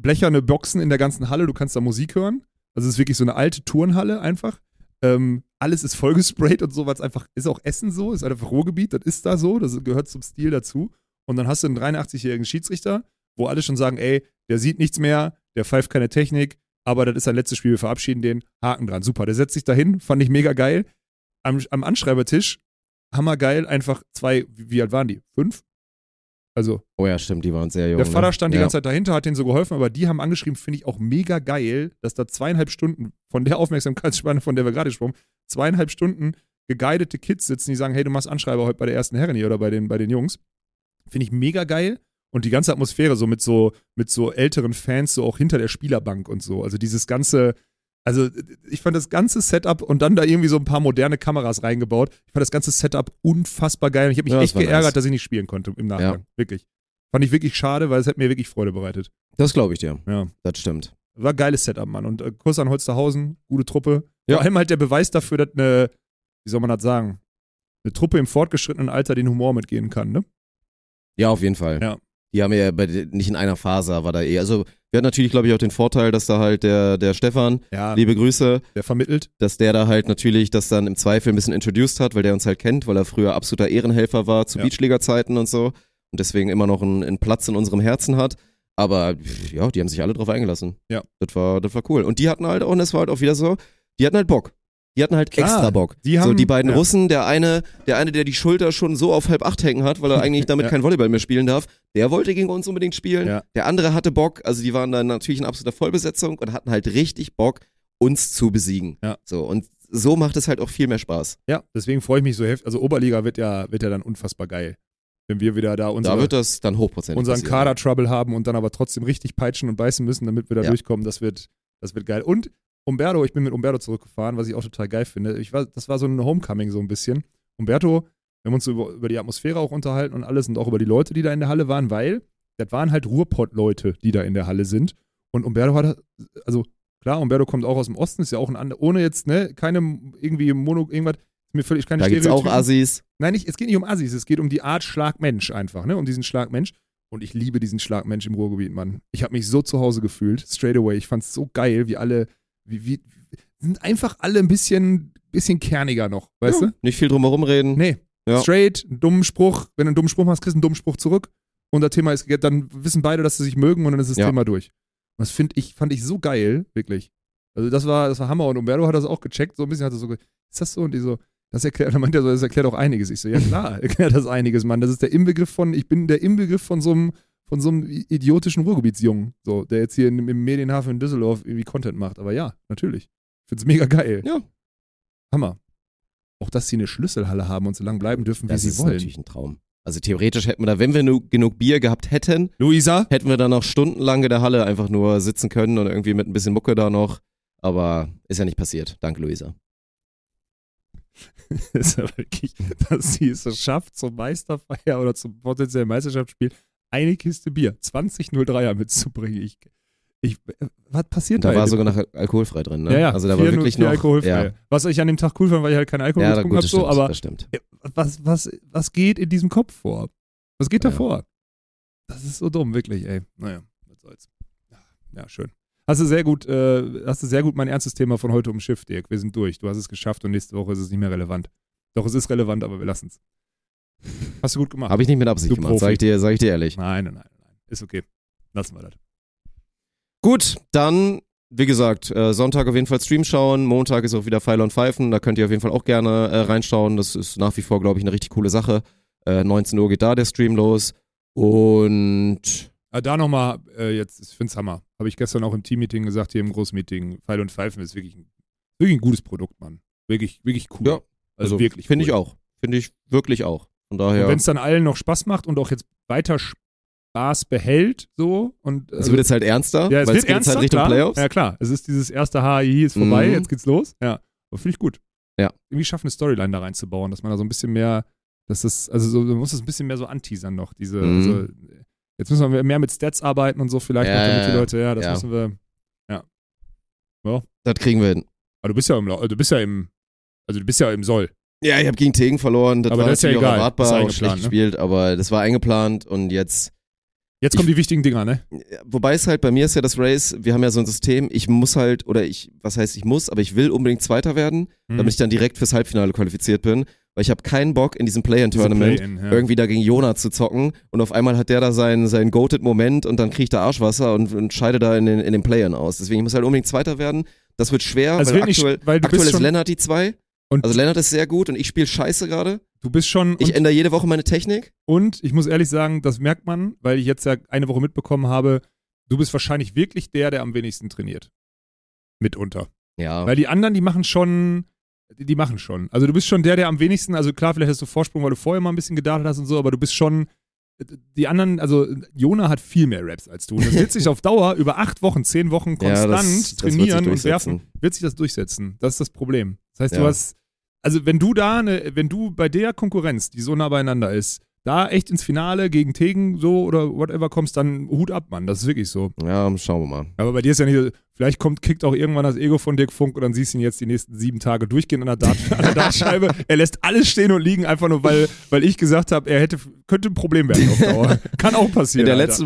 blecherne Boxen in der ganzen Halle, du kannst da Musik hören. Also es ist wirklich so eine alte Turnhalle einfach. Ähm, alles ist vollgesprayt und so, weil es einfach, ist auch Essen so, ist einfach Ruhrgebiet, das ist da so, das gehört zum Stil dazu. Und dann hast du einen 83-jährigen Schiedsrichter, wo alle schon sagen, ey, der sieht nichts mehr, der pfeift keine Technik, aber das ist sein letztes Spiel, wir verabschieden den, Haken dran. Super, der setzt sich dahin, fand ich mega geil. Am, am Anschreibertisch, hammergeil, einfach zwei, wie, alt waren die? Fünf? Also, Oh ja, stimmt, die waren sehr jung. der Vater ne? stand die ja. ganze Zeit dahinter, hat denen so geholfen, aber die haben angeschrieben, finde ich auch mega geil, dass da zweieinhalb Stunden von der Aufmerksamkeitsspanne, von der wir gerade gesprochen haben, zweieinhalb Stunden geguidete Kids sitzen, die sagen, hey, du machst Anschreiber heute bei der ersten Herren hier oder bei den, bei den Jungs. Finde ich mega geil. Und die ganze Atmosphäre so mit so, mit so älteren Fans, so auch hinter der Spielerbank und so. Also dieses ganze, also ich fand das ganze Setup und dann da irgendwie so ein paar moderne Kameras reingebaut. Ich fand das ganze Setup unfassbar geil. Und ich habe mich Ja, echt geärgert, nice. dass ich nicht spielen konnte im Nachgang. Wirklich. Fand ich wirklich schade, weil es hat mir wirklich Freude bereitet. Das glaube ich dir. Ja. Das stimmt. War geiles Setup, Mann. Und äh, Kuss an Holsterhausen, gute Truppe. Ja. Vor allem halt der Beweis dafür, dass eine, wie soll man das sagen, eine Truppe im fortgeschrittenen Alter den Humor mitgehen kann, ne? Ja, auf jeden Fall. Ja. Die haben ja bei, nicht in einer Phase, war da eh. Also, wir hatten natürlich, glaube ich, auch den Vorteil, dass da halt der, der Stefan, Ja, liebe Grüße, der vermittelt. dass der da halt natürlich das dann im Zweifel ein bisschen introduced hat, weil der uns halt kennt, weil er früher absoluter Ehrenhelfer war zu Ja. Beachliga-Zeiten und so und deswegen immer noch einen, einen Platz in unserem Herzen hat. Aber ja, die haben sich alle drauf eingelassen. Ja. Das war, das war cool. Und die hatten halt auch, und das war halt auch wieder so, die hatten halt Bock. Die hatten halt Klar, extra Bock. die so haben- die beiden ja. Russen, der eine, der eine, der die Schulter schon so auf halb acht hängen hat, weil er [LAUGHS] eigentlich damit Ja. kein Volleyball mehr spielen darf, der wollte gegen uns unbedingt spielen. Ja. Der andere hatte Bock, also die waren dann natürlich in absoluter Vollbesetzung und hatten halt richtig Bock, uns zu besiegen. Ja. So, und so macht es halt auch viel mehr Spaß. Ja, deswegen freue ich mich so heftig. Also Oberliga wird ja, wird ja dann unfassbar geil. Wenn wir wieder da unsere, da wird das dann hochprozentig unseren. Kader-Trouble haben und dann aber trotzdem richtig peitschen und beißen müssen, damit wir da Ja. durchkommen, das wird, das wird geil. Und Umberto, ich bin mit Umberto zurückgefahren, was ich auch total geil finde. Ich war, das war so ein Homecoming so ein bisschen. Umberto, wir haben uns über, über die Atmosphäre auch unterhalten und alles und auch über die Leute, die da in der Halle waren, weil das waren halt Ruhrpott-Leute, die da in der Halle sind. Und Umberto hat, also klar, Umberto kommt auch aus dem Osten, ist ja auch ein anderer, ohne jetzt, ne, keine irgendwie Mono, irgendwas, ist mir völlig keine Da gibt's auch. Assis. Nein, nicht, es geht nicht um Assis, es geht um die Art Schlagmensch einfach, ne? Um diesen Schlagmensch. Und ich liebe diesen Schlagmensch im Ruhrgebiet, Mann. Ich habe mich so zu Hause gefühlt, straight away. Ich fand's so geil, wie alle, wie, wie, sind einfach alle ein bisschen, bisschen kerniger noch, weißt ja, Nicht viel drum herum reden. du? Nee. Ja. Straight, einen dummen Spruch. Wenn du einen dummen Spruch machst, kriegst du einen dummen Spruch zurück. Und das Thema ist, dann wissen beide, dass sie sich mögen und dann ist das Ja. Thema durch. Und das find ich, fand ich so geil, wirklich. Also das war, das war Hammer. Und Umberto hat das auch gecheckt, so ein bisschen hat er so, ist das so? Und die so, das erklärt, dann meint er so, das erklärt auch einiges. Ich so, ja klar, [LAUGHS] erklärt das einiges, Mann. Das ist der Inbegriff von, ich bin der Inbegriff von so einem, von so einem idiotischen Ruhrgebietsjungen, so, der jetzt hier im, im Medienhafen in Düsseldorf irgendwie Content macht. Aber ja, natürlich. Ich find's mega geil. Ja. Hammer. Auch, dass sie eine Schlüsselhalle haben und so lange bleiben dürfen, wie Das sie ist wollen. natürlich ein Traum. Also theoretisch hätten wir da, wenn wir nu genug Bier gehabt hätten, Luisa? hätten wir da noch stundenlang in der Halle einfach nur sitzen können und irgendwie mit ein bisschen Mucke da noch. Aber ist ja nicht passiert. Danke, Luisa. [LAUGHS] ist ja wirklich, dass sie es schafft, zur Meisterfeier oder zum potenziellen Meisterschaftsspiel eine Kiste Bier, 2003er mitzubringen. Ich, ich, was passiert Da da? war sogar noch alkoholfrei drin, ne? ja, ja, Also da war wirklich vier noch. alkoholfrei. Ja, Was ich an dem Tag cool fand, weil ich halt keinen Alkohol ja getrunken habe, so, aber stimmt. was, was, was geht in diesem Kopf vor? Was geht da Ja. vor? Das ist so dumm, wirklich, ey. Naja, was soll's. Ja, schön. Hast du sehr gut, äh, hast du sehr gut mein ernstes Thema von heute umschifft, Dirk. Wir sind durch. Du hast es geschafft und nächste Woche ist es nicht mehr relevant. Doch, es ist relevant, aber wir lassen es. Hast du gut gemacht. Habe ich nicht mit Absicht Du gemacht, Profi. sag ich, dir, sag ich dir ehrlich. Nein, nein, nein, nein. Ist okay. Lassen wir das. Gut, dann, wie gesagt, äh, Sonntag auf jeden Fall Stream schauen. Montag ist auch wieder Pfeile und Pfeifen. Da könnt ihr auf jeden Fall auch gerne äh, reinschauen. Das ist nach wie vor, glaube ich, eine richtig coole Sache. Äh, 19 Uhr geht da der Stream los. Und Ah, da nochmal, äh, jetzt, ich find's Hammer. Habe ich gestern auch im Teammeeting gesagt, hier im Großmeeting. Pfeil und Pfeifen ist wirklich ein, wirklich ein gutes Produkt, Mann. Wirklich, wirklich cool. Ja, also, wirklich Finde cool. ich auch. Finde ich wirklich auch. Von Und daher. wenn es dann allen noch Spaß macht und auch jetzt weiter Spaß behält, so und es wird jetzt halt ernster, ja, es weil wird es geht jetzt ernster, halt Richtung klar. Playoffs. Ja klar, es ist dieses erste HI ist vorbei, Mhm. jetzt geht's los. Ja, aber finde ich gut. Ja. Irgendwie schaffen eine Storyline da reinzubauen, dass man da so ein bisschen mehr, dass das, also so, man muss das ein bisschen mehr so anteasern noch. Diese, Mhm. also, jetzt müssen wir mehr mit Stats arbeiten und so vielleicht Ja, noch, damit ja, die Leute, ja, das ja. müssen wir. Das kriegen wir hin. Aber du bist ja im, du bist ja im, also du bist ja im Soll. Ja, ich habe gegen Tegen verloren. Das Aber war das ist ja egal. erwartbar, Das ist schlecht ne? gespielt, aber das war eingeplant und jetzt Jetzt kommen die wichtigen Dinger, ne? Wobei es halt bei mir ist ja das Race, wir haben ja so ein System, ich muss halt, oder ich, was heißt ich muss, aber ich will unbedingt Zweiter werden, Mhm. damit ich dann direkt fürs Halbfinale qualifiziert bin. weil ich habe keinen Bock in diesem Play-In-Tournament Play-in, ja. irgendwie da gegen Jona zu zocken und auf einmal hat der da seinen, seinen Goated-Moment und dann kriege ich da Arschwasser und, und scheide da in den, in den Play-In aus. Deswegen ich muss halt unbedingt Zweiter werden. Das wird schwer, Also weil nicht aktuell, sch- weil du aktuell bist ist schon- Lennart die zwei. Und- also Lennart ist sehr gut und ich spiele scheiße gerade. Du bist schon. Ich und, ändere jede Woche meine Technik. und ich muss ehrlich sagen, das merkt man, weil ich jetzt ja eine Woche mitbekommen habe, du bist wahrscheinlich wirklich der, der am wenigsten trainiert. Mitunter. Ja. Weil die anderen, die machen schon, die, machen schon. Also du bist schon der, der am wenigsten, also klar, vielleicht hast du Vorsprung, weil du vorher mal ein bisschen gedartet hast und so, aber du bist schon, die anderen, also Jona hat viel mehr Raps als du. Und das wird sich [LAUGHS] auf Dauer über acht Wochen, zehn Wochen Ja, konstant das- das trainieren und durchsetzen. werfen, wird sich das durchsetzen. Das ist das Problem. Das heißt, du Ja. hast, also wenn du da, eine, wenn du bei der Konkurrenz, die so nah beieinander ist, da echt ins Finale gegen Tegen so oder whatever kommst, dann Hut ab, Mann. Das ist wirklich so. Ja, schauen wir mal. Aber bei dir ist ja nicht, vielleicht kommt, kickt auch irgendwann das Ego von Dirk Funk und dann siehst du ihn jetzt die nächsten sieben Tage durchgehen an der, Dart, an der Dartscheibe. [LAUGHS] er lässt alles stehen und liegen, einfach nur, weil, weil ich gesagt habe, er hätte, könnte ein Problem werden auf Dauer. [LAUGHS] Kann auch passieren. In der Alter. letzten